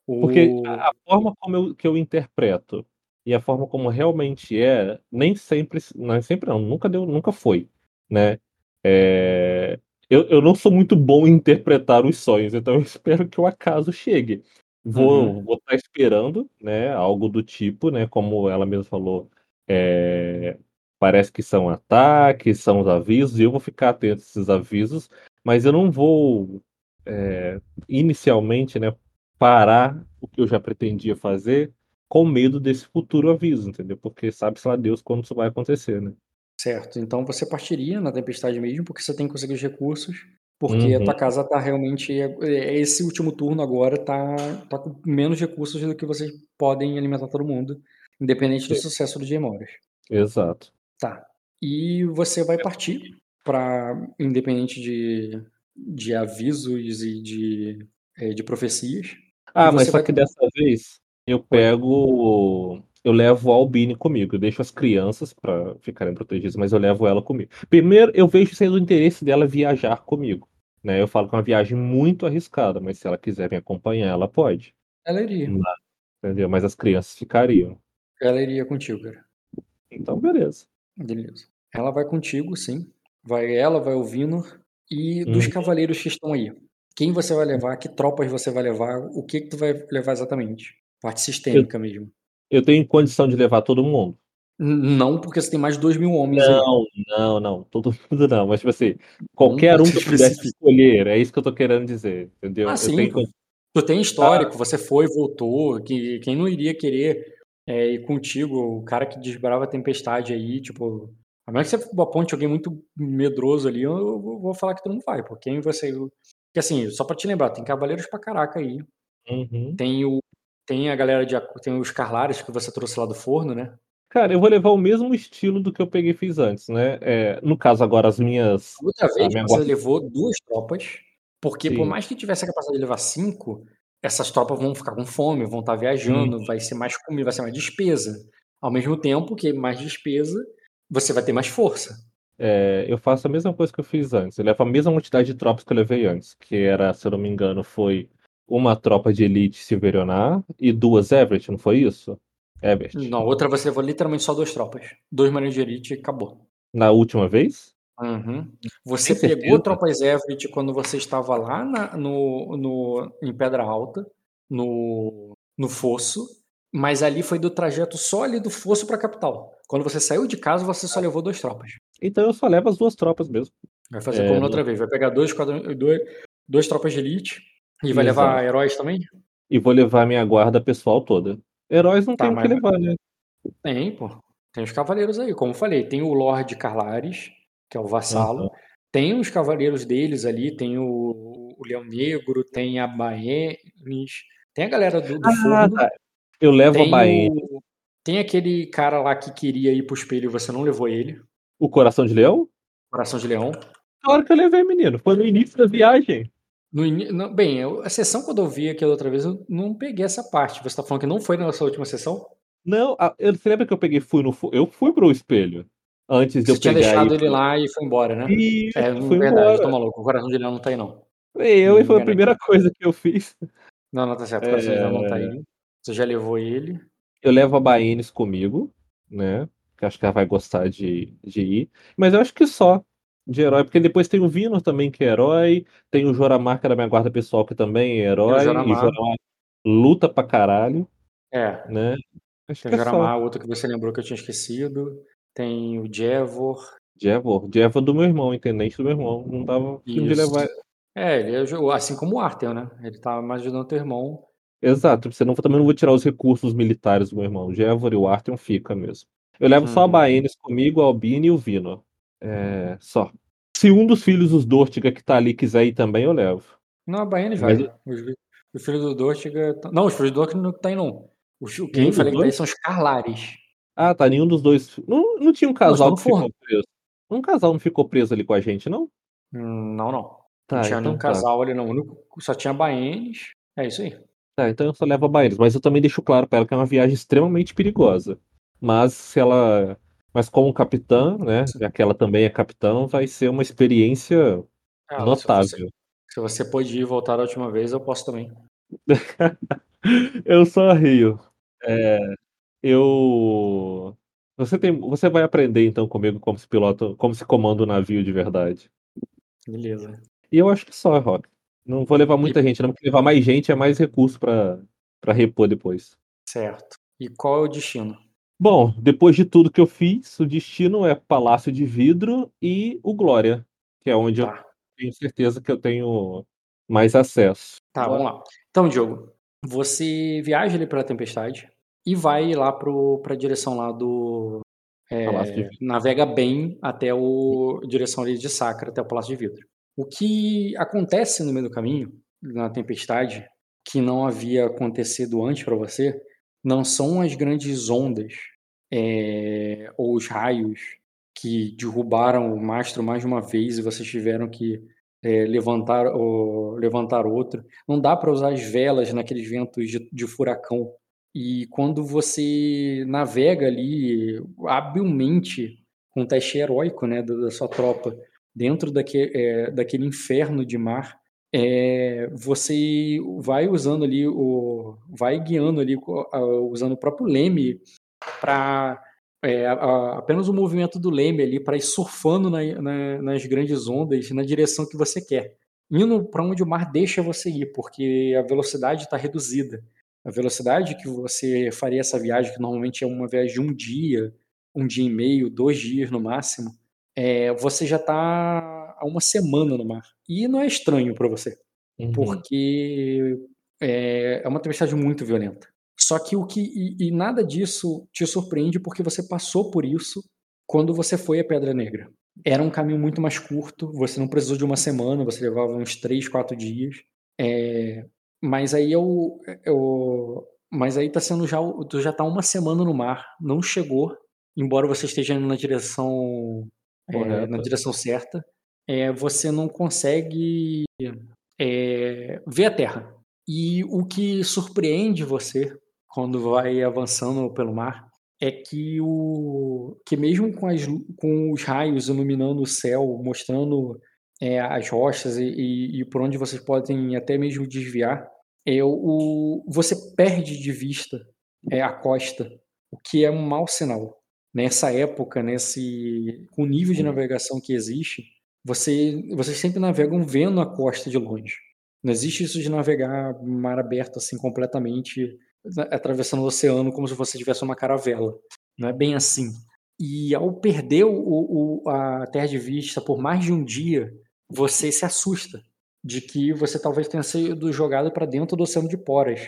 Porque a forma como eu, que eu interpreto e a forma como realmente é, nem sempre, não sempre não, nunca deu, nunca foi, né? É, eu, eu não sou muito bom em interpretar os sonhos, então eu espero que o acaso chegue. Vou, uhum. vou estar esperando, né? Algo do tipo, né? Como ela mesma falou, é, parece que são ataques, são os avisos, e eu vou ficar atento a esses avisos, mas eu não vou é, inicialmente, né? parar o que eu já pretendia fazer com medo desse futuro aviso, entendeu? Porque sabe-se lá Deus quando isso vai acontecer, né? Certo. Então você partiria na tempestade mesmo, porque você tem que conseguir os recursos, porque uhum. a tua uhum. casa tá realmente. É, é, esse último turno agora tá, tá com menos recursos do que vocês podem alimentar todo mundo, independente do Sim. sucesso do Morris. Exato. Tá. E você vai partir para, independente de, de avisos e de, é, de profecias, ah, mas só que dessa vez eu pego. Eu levo a Albine comigo. Eu deixo as crianças para ficarem protegidas, mas eu levo ela comigo. Primeiro, eu vejo sendo o interesse dela viajar comigo. Né? Eu falo que é uma viagem muito arriscada, mas se ela quiser me acompanhar, ela pode. Ela iria. Mas, entendeu? Mas as crianças ficariam. Ela iria contigo, cara. Então, beleza. Beleza. Ela vai contigo, sim. Vai ela, vai o Vinor. E dos hum. cavaleiros que estão aí quem você vai levar, que tropas você vai levar, o que, que tu vai levar exatamente. Parte sistêmica eu, mesmo. Eu tenho condição de levar todo mundo? Não, porque você tem mais de 2 mil homens não, aí. Não, não, todo (laughs) mundo não. Mas, tipo assim, qualquer um que eu pudesse escolher, é isso que eu tô querendo dizer, entendeu? Ah, eu sim. Tenho... Tu tem histórico, ah. você foi, voltou, que quem não iria querer é, ir contigo, o cara que desbrava a tempestade aí, tipo, a menos que você aponte alguém muito medroso ali, eu vou falar que tu não vai, porque quem você que assim, só para te lembrar, tem cavaleiros pra caraca aí. Uhum. Tem o tem a galera de tem os Carlares que você trouxe lá do forno, né? Cara, eu vou levar o mesmo estilo do que eu peguei e fiz antes, né? É, no caso, agora, as minhas. Outra vez minha... você levou duas tropas, porque Sim. por mais que tivesse a capacidade de levar cinco, essas tropas vão ficar com fome, vão estar viajando, vai ser mais comida, vai ser mais despesa. Ao mesmo tempo que mais despesa, você vai ter mais força é, eu faço a mesma coisa que eu fiz antes. Eu levo a mesma quantidade de tropas que eu levei antes, que era, se eu não me engano, foi uma tropa de elite Silverionar e duas Everett, não foi isso? Everett. Não, outra você levou literalmente só duas tropas. Dois marinhos de elite e acabou. Na última vez? Uhum. Você Tem pegou certeza? tropas Everett quando você estava lá na, no, no, em Pedra Alta, no, no Fosso, mas ali foi do trajeto só ali do Fosso para a capital. Quando você saiu de casa, você só levou duas tropas. Então eu só levo as duas tropas mesmo. Vai fazer é, como na outra vez. Vai pegar dois, dois, dois tropas de elite E vai levar Exato. heróis também? E vou levar minha guarda pessoal toda. Heróis não Tá, tem o que mas- levar, né? Tem, pô. Tem os cavaleiros aí, como eu falei. Tem o Lorde Carlares, que é o vassalo. Aham. Tem os cavaleiros deles ali, tem o, o Leão Negro, tem a Baenis, tem a galera do, do Ah, tá. Eu levo a Tem, Baene. o, tem aquele cara lá que queria ir pro espelho e você não levou ele. O coração de leão? Coração de Leão. Claro que eu levei, menino. Foi no início da viagem. No não, bem, eu- a sessão quando eu vi aquela outra vez, eu não peguei essa parte. Você tá falando que não foi na sua última sessão? Não, a- eu, você lembra que eu peguei fui no. Eu fui pro espelho. Antes de eu Você tinha pegar deixado e- ele lá e foi embora, né? Isso, É, fui verdade, eu tô embora. maluco. O Coração de Leão não tá aí, não. Eu, e foi a primeira coisa que eu fiz. Não, não, tá certo. O Coração de Leão não tá É. aí. Você já levou ele. Eu levo a Baenes comigo, né? Que acho que ela vai gostar de, de ir. Mas eu acho que só de herói, porque depois tem o Vinor também, que é herói. Tem o Joramar, que era minha guarda pessoal, que também é herói. E Joramar. Joramar luta pra caralho, É, né? Acho tem o é. Joramar, outro que você lembrou que eu tinha esquecido. Tem o Jevor. Jevor. Jevor do meu irmão, intendente do meu irmão. Não tava afim de levar. É, ele ajudou, assim como o Arthur, né? Ele tá mais ajudando teu irmão. Exato, senão eu também não vou tirar os recursos militares do meu irmão. O Jevor e o Artheon fica mesmo. Eu levo só a Uhum. Baenes comigo, a Albine e o Vino. É, só. Se um dos filhos dos Dortiga que tá ali quiser ir também, eu levo. Não, a Baianes Mas- vai. Os, os filhos do Dortiga. Não, os filhos do Dortiga não tá aí, não. Os, quem eu falei que tá aí são os Carlares. Ah, tá. Nenhum dos dois. Não, não tinha um casal que ficou preso. Um casal não ficou preso ali com a gente, não? Não, não. Tá, não tinha então nenhum tá. casal ali, não. Só tinha Baenes. É isso aí. Tá, então eu só levo a Baenes. Mas eu também deixo claro pra ela que é uma viagem extremamente perigosa. Mas se ela. Mas como capitã, né? Já que ela também é capitã, vai ser uma experiência Ah, se, você, notável. se você pôde ir e voltar da última vez, eu posso também. (laughs) Eu só rio. É, eu. Você tem, você vai aprender então comigo como se pilota, como se comanda o navio de verdade. Beleza. E eu acho que só, Rock. Não vou levar muita gente, não, porque levar mais gente é mais recurso para repor depois. Certo. E qual é o destino? Bom, depois de tudo que eu fiz, o destino é Palácio de Vidro e o Glória, que é onde eu Tá, tenho certeza que eu tenho mais acesso. tá vamos lá. Então, Diogo, você viaja ali pela tempestade e vai lá pro, pra direção lá do. é, Palácio de Vidro. navega bem até o direção ali de Sacra, até o Palácio de Vidro. O que acontece no meio do caminho, na tempestade, que não havia acontecido antes para você, não são as grandes ondas é, ou os raios que derrubaram o mastro mais de uma vez e vocês tiveram que é, levantar, ou, levantar outro. Não dá para usar as velas naqueles ventos de, de furacão. E quando você navega ali habilmente com um teste heróico né, da, da sua tropa dentro é, daquele inferno de mar, é, você vai usando ali o vai guiando ali usando o próprio leme para é, apenas o movimento do leme ali para ir surfando na, na, nas grandes ondas na direção que você quer. Indo para onde o mar deixa você ir porque a velocidade está reduzida. A velocidade que você faria essa viagem que normalmente é uma viagem de um dia um dia e meio dois dias no máximo é, você já está há uma semana no mar e não é estranho para você Uhum. porque é, é uma tempestade muito violenta. Só que o que e, e, nada disso te surpreende porque você passou por isso quando você foi a Pedra Negra. Era um caminho muito mais curto, você não precisou de uma semana, você levava uns três, quatro dias. É, mas aí eu, eu, mas aí tá sendo já tu já tá uma semana no mar, não chegou, embora você esteja indo na direção é, na direção certa, é, você não consegue é, ver a Terra. E o que surpreende você quando vai avançando pelo mar é que o que mesmo com, as, com os raios iluminando o céu, mostrando é, as rochas e, e, e, por onde vocês podem até mesmo desviar, é, o, você perde de vista é, a costa, o que é um mau sinal. Nessa época, nesse com o nível de navegação que existe, você, vocês sempre navegam vendo a costa de longe. Não existe isso de navegar mar aberto assim completamente, atravessando o oceano como se você tivesse uma caravela. Não é bem assim. E ao perder o, o, a terra de vista por mais de um dia, você se assusta. de que você talvez tenha sido jogado para dentro do oceano de poras.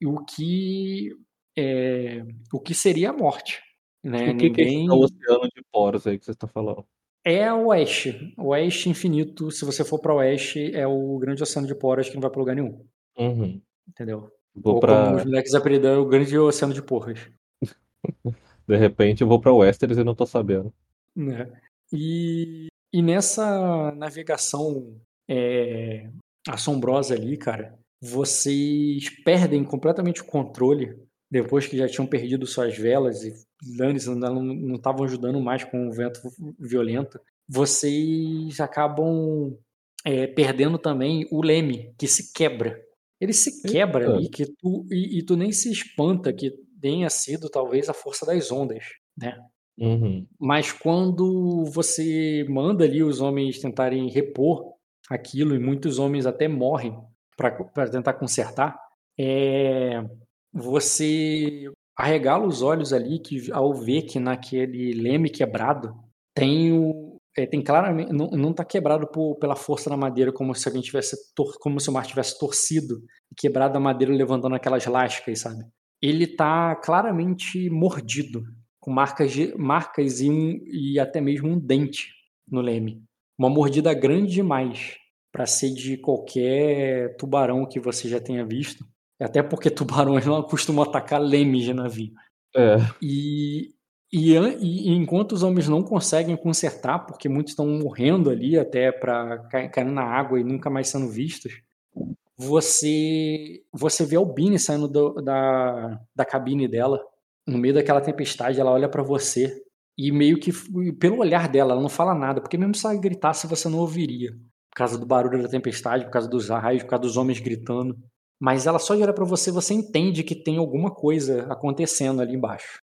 E o que é, o que seria a morte. Né? O que, que é Ninguém esse oceano de poros aí que você está falando? É o oeste, o oeste infinito. Se você for para o oeste, é o grande oceano de poras que não vai para lugar nenhum, Uhum. entendeu? Vou Ou pra. como os moleques apelidam, é o grande oceano de porras. (laughs) De repente eu vou pra Westeros e não tô sabendo. né? E, e nessa navegação é, assombrosa ali, cara, vocês perdem completamente o controle depois que já tinham perdido suas velas e Lannis não estavam ajudando mais com o vento violento. Vocês acabam é, perdendo também o leme, que se quebra. Ele se quebra Eita. ali que tu, e, e tu nem se espanta que tenha sido talvez a força das ondas, né? Uhum. Mas quando você manda ali os homens tentarem repor aquilo, e muitos homens até morrem para tentar consertar, é, você arregala os olhos ali que, ao ver que naquele leme quebrado tem o. é, tem claramente. Não, não tá quebrado por- pela força da madeira, como se alguém tivesse. tor- como se o mar tivesse torcido e quebrado a madeira levantando aquelas lascas, sabe? Ele tá claramente mordido com marcas, de- marcas e, um, e até mesmo um dente no leme. Uma mordida grande demais para ser de qualquer tubarão que você já tenha visto. Até porque tubarões (laughs) não costumam atacar lemes de navio. É. E, e, e enquanto os homens não conseguem consertar, porque muitos estão morrendo ali até para caindo na água e nunca mais sendo vistos, você você vê a Albine saindo do- da, da cabine dela, no meio daquela tempestade, ela olha para você e meio que pelo olhar dela, ela não fala nada, porque mesmo se ela gritasse você não ouviria, por causa do barulho da tempestade, por causa dos raios, por causa dos homens gritando. Mas ela só de olhar para você, você entende que tem alguma coisa acontecendo ali embaixo.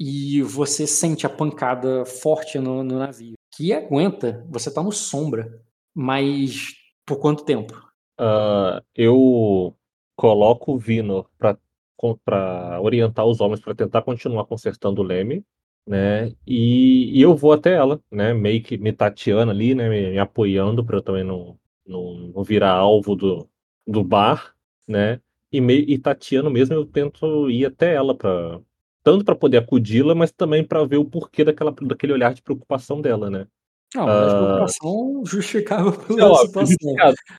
E você sente a pancada forte no, no navio. Que aguenta, você tá no sombra. Mas por quanto tempo? Ah, eu coloco o Vino pra orientar os homens para tentar continuar consertando o leme, né? E, e eu vou até ela, né? Meio que me tateando ali, né? Me, me apoiando para eu também não, não, não virar alvo do, do bar, né? E, me, e tateando mesmo, eu tento ir até ela para tanto para poder acudi-la, mas também para ver o porquê daquela, daquele olhar de preocupação dela, né? Não, mas Ah. preocupação justificável É pela óbvio, situação.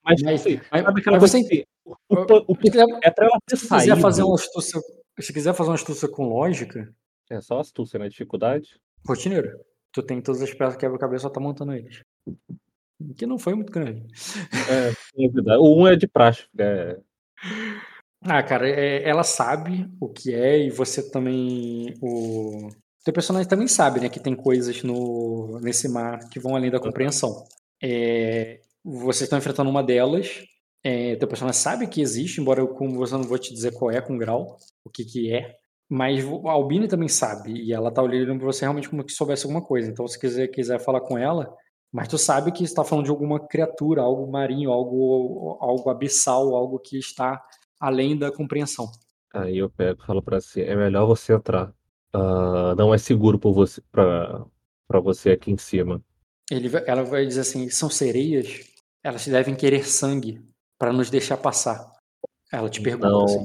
Mas, Mas- assim, mas- sabe aquela mas você- assim, o, o, o, Se quiser, é pra ela ter se quiser fazer uma astúcia, se quiser fazer uma astúcia com lógica, É só astúcia, né? Dificuldade. rotineiro. Tu tem todas as peças que quebra-cabeça, só tá montando eles. Que não foi muito grande. É, é verdade. O um é de praxe. É, Ah, cara, é- ela sabe o que é e você também. O teu personagem também sabe, né, que tem coisas no nesse mar que vão além da compreensão. É, vocês estão enfrentando uma delas. É, teu personagem sabe que existe, embora eu, como você não vou te dizer qual é com grau, o que que é. Mas a Albine também sabe e ela tá olhando pra você realmente como que soubesse alguma coisa. Então, se quiser quiser falar com ela, mas tu sabe que está falando de alguma criatura, algo marinho, algo algo abissal, algo que está além da compreensão. Aí eu pego e falo pra si, é melhor você entrar. Ah, não é seguro por você, pra, pra você aqui em cima. Ele, ela vai dizer assim: são sereias, elas devem querer sangue para nos deixar passar. Ela te pergunta Não, assim.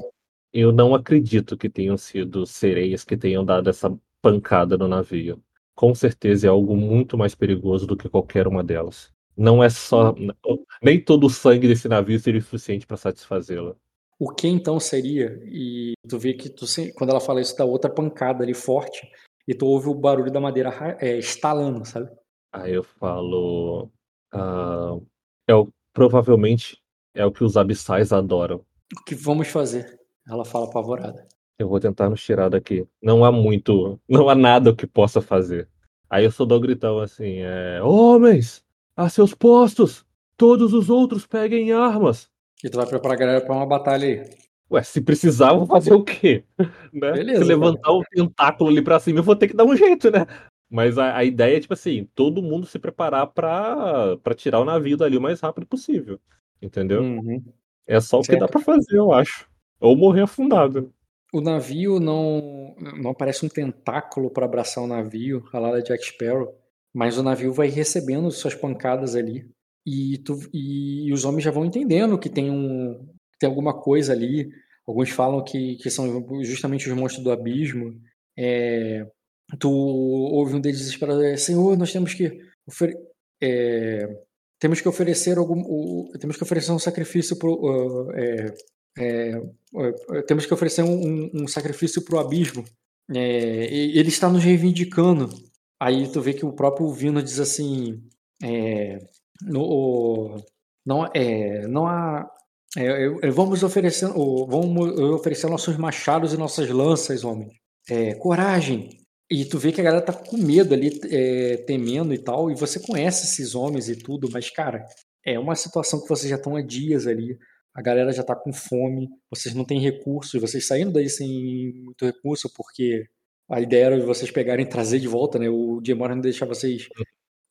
eu não acredito que tenham sido sereias que tenham dado essa pancada no navio. Com certeza é algo muito mais perigoso do que qualquer uma delas. Não é só. Nem todo o sangue desse navio seria o suficiente para satisfazê-la. O que então seria? E tu vê que tu, quando ela fala isso, dá outra pancada ali forte, e tu ouve o barulho da madeira ra- é, estalando, sabe? Aí eu falo. ah, é o, provavelmente é o que os abissais adoram. O que vamos fazer? Ela fala apavorada. Eu vou tentar nos tirar daqui. Não há muito. (laughs) Não há nada que possa fazer. Aí eu só dou um gritão assim: é, Homens! A seus postos! Todos os outros peguem armas! E tu vai preparar a galera pra uma batalha aí. Ué, se precisar, eu vou fazer o quê? (laughs) Né? Beleza, se levantar o tentáculo ali pra cima, eu vou ter que dar um jeito, né? Mas a, a ideia é, tipo assim, todo mundo se preparar pra, pra tirar o navio dali o mais rápido possível. Entendeu? Uhum. É só o que Certo. dá pra fazer, eu acho. Ou morrer afundado. O navio não não aparece um tentáculo para abraçar o navio, a lá da Jack Sparrow, mas o navio vai recebendo suas pancadas ali. e, tu, e, e os homens já vão entendendo que tem, um, tem alguma coisa ali. Alguns falam que, que são justamente os monstros do abismo. É, tu ouve um deles desesperado, Senhor, nós temos que é, temos que oferecer algum, o, temos que oferecer um sacrifício pro, uh, é, é, temos que oferecer um, um sacrifício para o abismo. É, ele está nos reivindicando. Aí tu vê que o próprio Vino diz assim: é, no, não, é, não há. É, vamos oferecer, vamos oferecer nossos machados e nossas lanças, homem. É, coragem. E tu vê que a galera tá com medo ali, é, temendo e tal. E você conhece esses homens e tudo, mas, cara, é uma situação que vocês já estão há dias ali a galera já está com fome, vocês não têm recursos, vocês saindo daí sem muito recurso, porque a ideia era de vocês pegarem e trazer de volta, né? O Demora não deixar vocês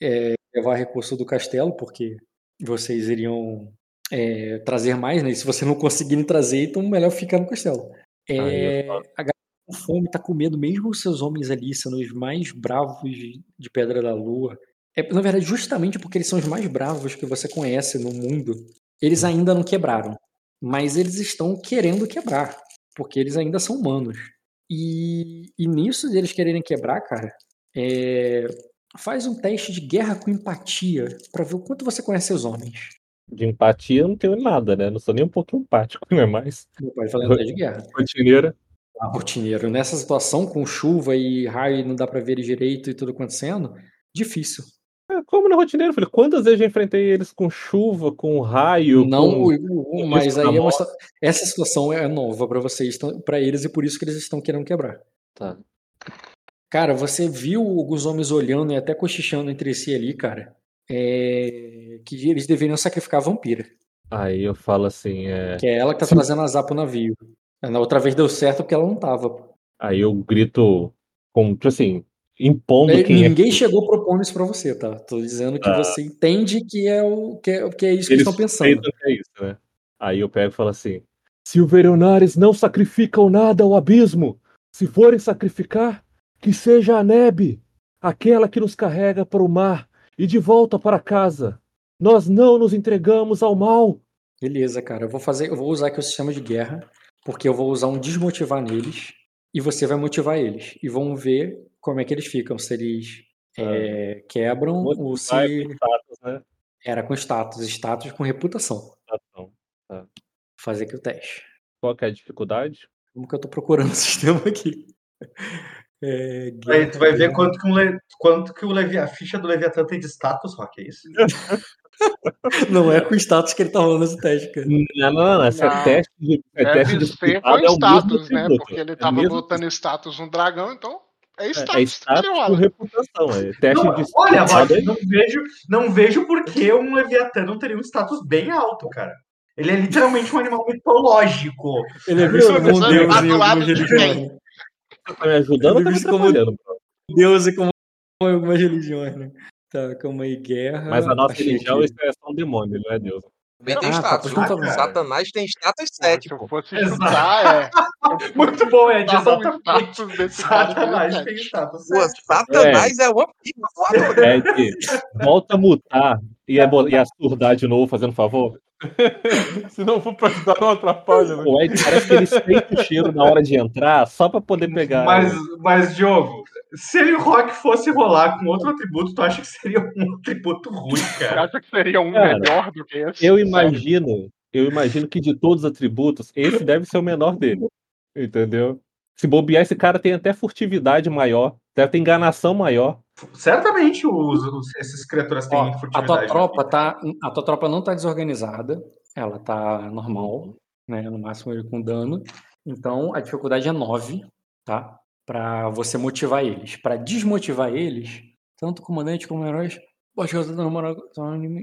é, levar recurso do castelo, porque vocês iriam é, trazer mais, né? E se vocês não conseguirem trazer, então melhor ficar no castelo. É, a galera com fome, tá com medo, mesmo os seus homens ali sendo os mais bravos de Pedra da Lua. É, na verdade, justamente porque eles são os mais bravos que você conhece no mundo, eles ainda não quebraram, mas eles estão querendo quebrar, porque eles ainda são humanos. E, e nisso de eles quererem quebrar, cara, é, faz um teste de guerra com empatia para ver o quanto você conhece seus homens. De empatia eu não tenho nada, né? Não sou nem um pouco empático, não é mais. Não pode falar um teste de guerra. Rotineira. Ah, rotineiro. Nessa situação, com chuva e raio e não dá para ver ele direito e tudo acontecendo, difícil. Como na rotineira, filho. Quantas vezes eu enfrentei eles com chuva, com raio? Não, com... mas aí é uma... essa situação é nova para vocês, para eles, e por isso que eles estão querendo quebrar. Tá. Cara, você viu alguns homens olhando e até cochichando entre si ali, cara, é... que eles deveriam sacrificar a vampira. Aí eu falo assim, é... Que é ela que tá Sim. trazendo azar pro navio. Na outra vez deu certo porque ela não tava. Aí eu grito, com, tipo assim, impondo é, quem é Ninguém é... chegou propondo isso para você, tá? Tô dizendo que ah. você entende que é, o, que é, que é isso que eles estão pensando. Que é isso, né? Aí eu pego e falo assim: se o Veronares não sacrificam nada ao abismo, se forem sacrificar, que seja a nebe, aquela que nos carrega para o mar e de volta para casa. Nós não nos entregamos ao mal. Beleza, cara. Eu vou fazer, eu vou usar aqui o sistema de guerra, porque eu vou usar um desmotivar neles e você vai motivar eles. E vamos ver como é que eles ficam, se eles é, quebram ou se. Com status, né? Era com status, status com reputação. Reputação. Tá. Fazer aqui o teste. Qual que é a dificuldade? Como que eu tô procurando (laughs) o sistema aqui? É, Aí tu vai ver quanto que, um Le... quanto que o Levi... a ficha do Leviatã tem de status, Rock, é isso? (laughs) Não é com status que ele tá rolando esse teste, cara. Não, não, não. Esse é teste de. É Deve teste de ser com é status, né? Porque ele tava é botando status no dragão, então. É status, é, é status com reputação. É teste não, de olha, Rock, não vejo, não vejo por que um Leviatã não teria um status bem alto, cara. Ele é literalmente um animal mitológico. Ele é visto como um deus em algumas religiões. Tá me ajudando ou tá me atrapalhando? Deus e como algumas religiões, né? Tá, calma aí, guerra. Mas a nossa religião aqui. é só um demônio, não é Deus. Também tem ah, status. Tá, né? Satanás tem status 7. Se eu fosse chutar, é. (laughs) Muito bom, Ed. Exatamente. Satanás tem status 7. Satanás é, é uma pica. Ed, volta a mutar e a, e a surdar de novo, fazendo favor. (laughs) Se não for pra ajudar, não atrapalha. Né? O Ed parece que ele sente o cheiro na hora de entrar só pra poder pegar. Mas, mas Diogo, se ele rock fosse rolar com outro atributo, tu acha que seria um (laughs) atributo ruim, cara? Você acha que seria um cara, melhor do que esse? Eu imagino, eu imagino que de todos os atributos, esse deve ser o menor dele. Entendeu? Se bobear, esse cara tem até furtividade maior, deve ter enganação maior. Certamente os, os, essas criaturas têm Ó, furtividade. A tua tropa tá, a tua tropa não tá desorganizada, ela tá normal, né? No máximo com dano. Então a dificuldade é 9, tá? Para você motivar eles. Para desmotivar eles, tanto o comandante como heróis, pode causar dano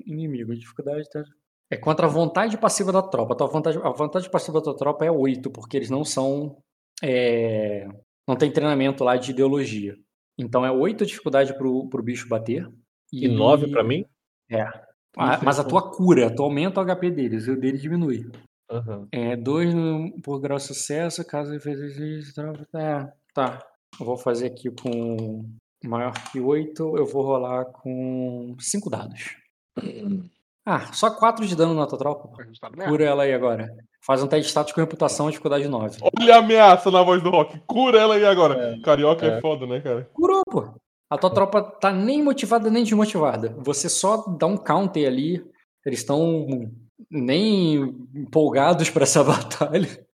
inimigo. A dificuldade tá... é contra a vontade passiva da tropa. A, vontade, a vontade passiva da tua tropa é 8, porque eles não são. É... não tem treinamento lá de ideologia. Então é 8 a dificuldade pro, pro bicho bater. E, e 9 para mim? É. Ah, mas a tua cura, tu aumenta o HP deles, e o dele diminui. Uhum. É 2 por grau de sucesso, caso ele fez isso. É, Tá, eu vou fazer aqui com maior que 8, eu vou rolar com 5 dados. Ah, só 4 de dano na tua tropa. Cura ela aí agora. Faz um teste de status com reputação, dificuldade 9. Olha a ameaça na voz do Rock. Cura ela aí agora. É, Carioca é. é foda, né, cara? Curou, pô. A tua tropa tá nem motivada nem desmotivada. Você só dá um counter ali. Eles estão nem empolgados para essa (laughs) batalha.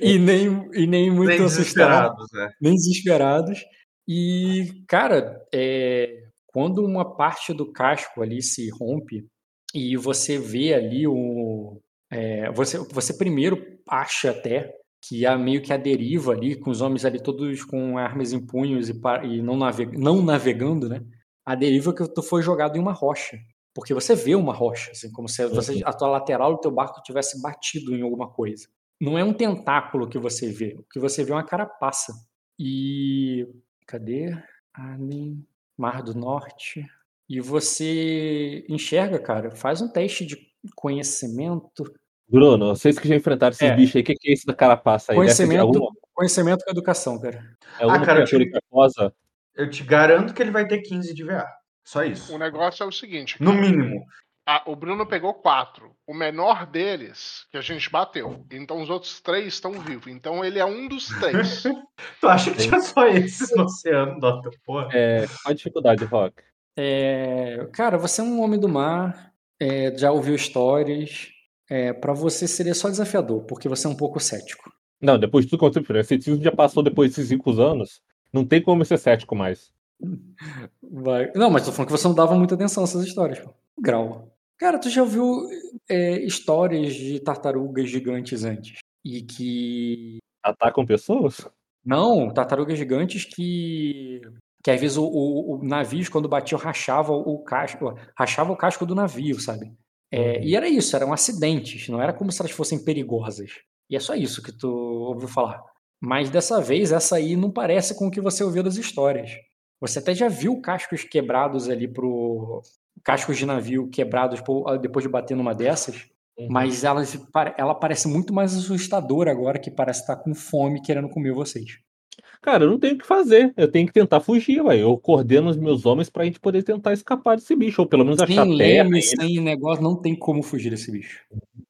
E, (laughs) nem, e nem muito nem. Desesperados, é. Nem desesperados. E, cara, é, quando uma parte do casco ali se rompe e você vê ali o. É, você, você primeiro acha até que há meio que a deriva ali, com os homens ali todos com armas em punhos e, e não, naveg não navegando, né? A deriva que tu foi jogado em uma rocha. Porque você vê uma rocha, assim, como se você, a tua lateral do teu barco tivesse batido em alguma coisa. Não é um tentáculo que você vê. O que você vê é uma carapaça. E. Cadê? Alien, Mar do Norte. E você enxerga, cara, faz um teste de conhecimento Bruno, vocês que já enfrentaram esses é. bichos aí, o que, que é isso da carapaça aí? Conhecimento, conhecimento com educação, cara. É uma ah, cara, criatura que posa? Eu te garanto que ele vai ter 15 de VA. Só isso. O negócio é o seguinte. Cara. No mínimo. O Bruno pegou quatro. O menor deles, que a gente bateu. Então os outros três estão vivos. Então ele é um dos três. (laughs) tu acha que tinha só esses no oceano, Dota? Porra. É, qual a dificuldade, Rock? É, cara, você é um homem do mar. É, já ouviu histórias é, para você seria só desafiador, porque você é um pouco cético. Não, depois de tudo que aconteceu, o ceticismo já passou depois desses cinco anos, não tem como ser cético mais. Vai. Não, mas tô falando que você não dava muita atenção a essas histórias. Pô. Grau. Cara, tu já ouviu é, histórias de tartarugas gigantes antes? E que. Atacam pessoas? Não, tartarugas gigantes que. Que às vezes o, o, o navio, quando batiam, rachava o casco. Rachava o casco do navio, sabe? É, e era isso, eram acidentes, não era como se elas fossem perigosas. E é só isso que tu ouviu falar. Mas dessa vez, essa aí não parece com o que você ouviu das histórias. Você até já viu cascos quebrados ali pro. Cascos de navio quebrados depois de bater numa dessas. Uhum. Mas ela, ela parece muito mais assustadora agora, que parece estar com fome querendo comer vocês. Cara, eu não tenho o que fazer. Eu tenho que tentar fugir, ué. Eu coordeno os meus homens pra gente poder tentar escapar desse bicho, ou pelo menos achar sem terra. Leme, sem negócio, não tem como fugir desse bicho.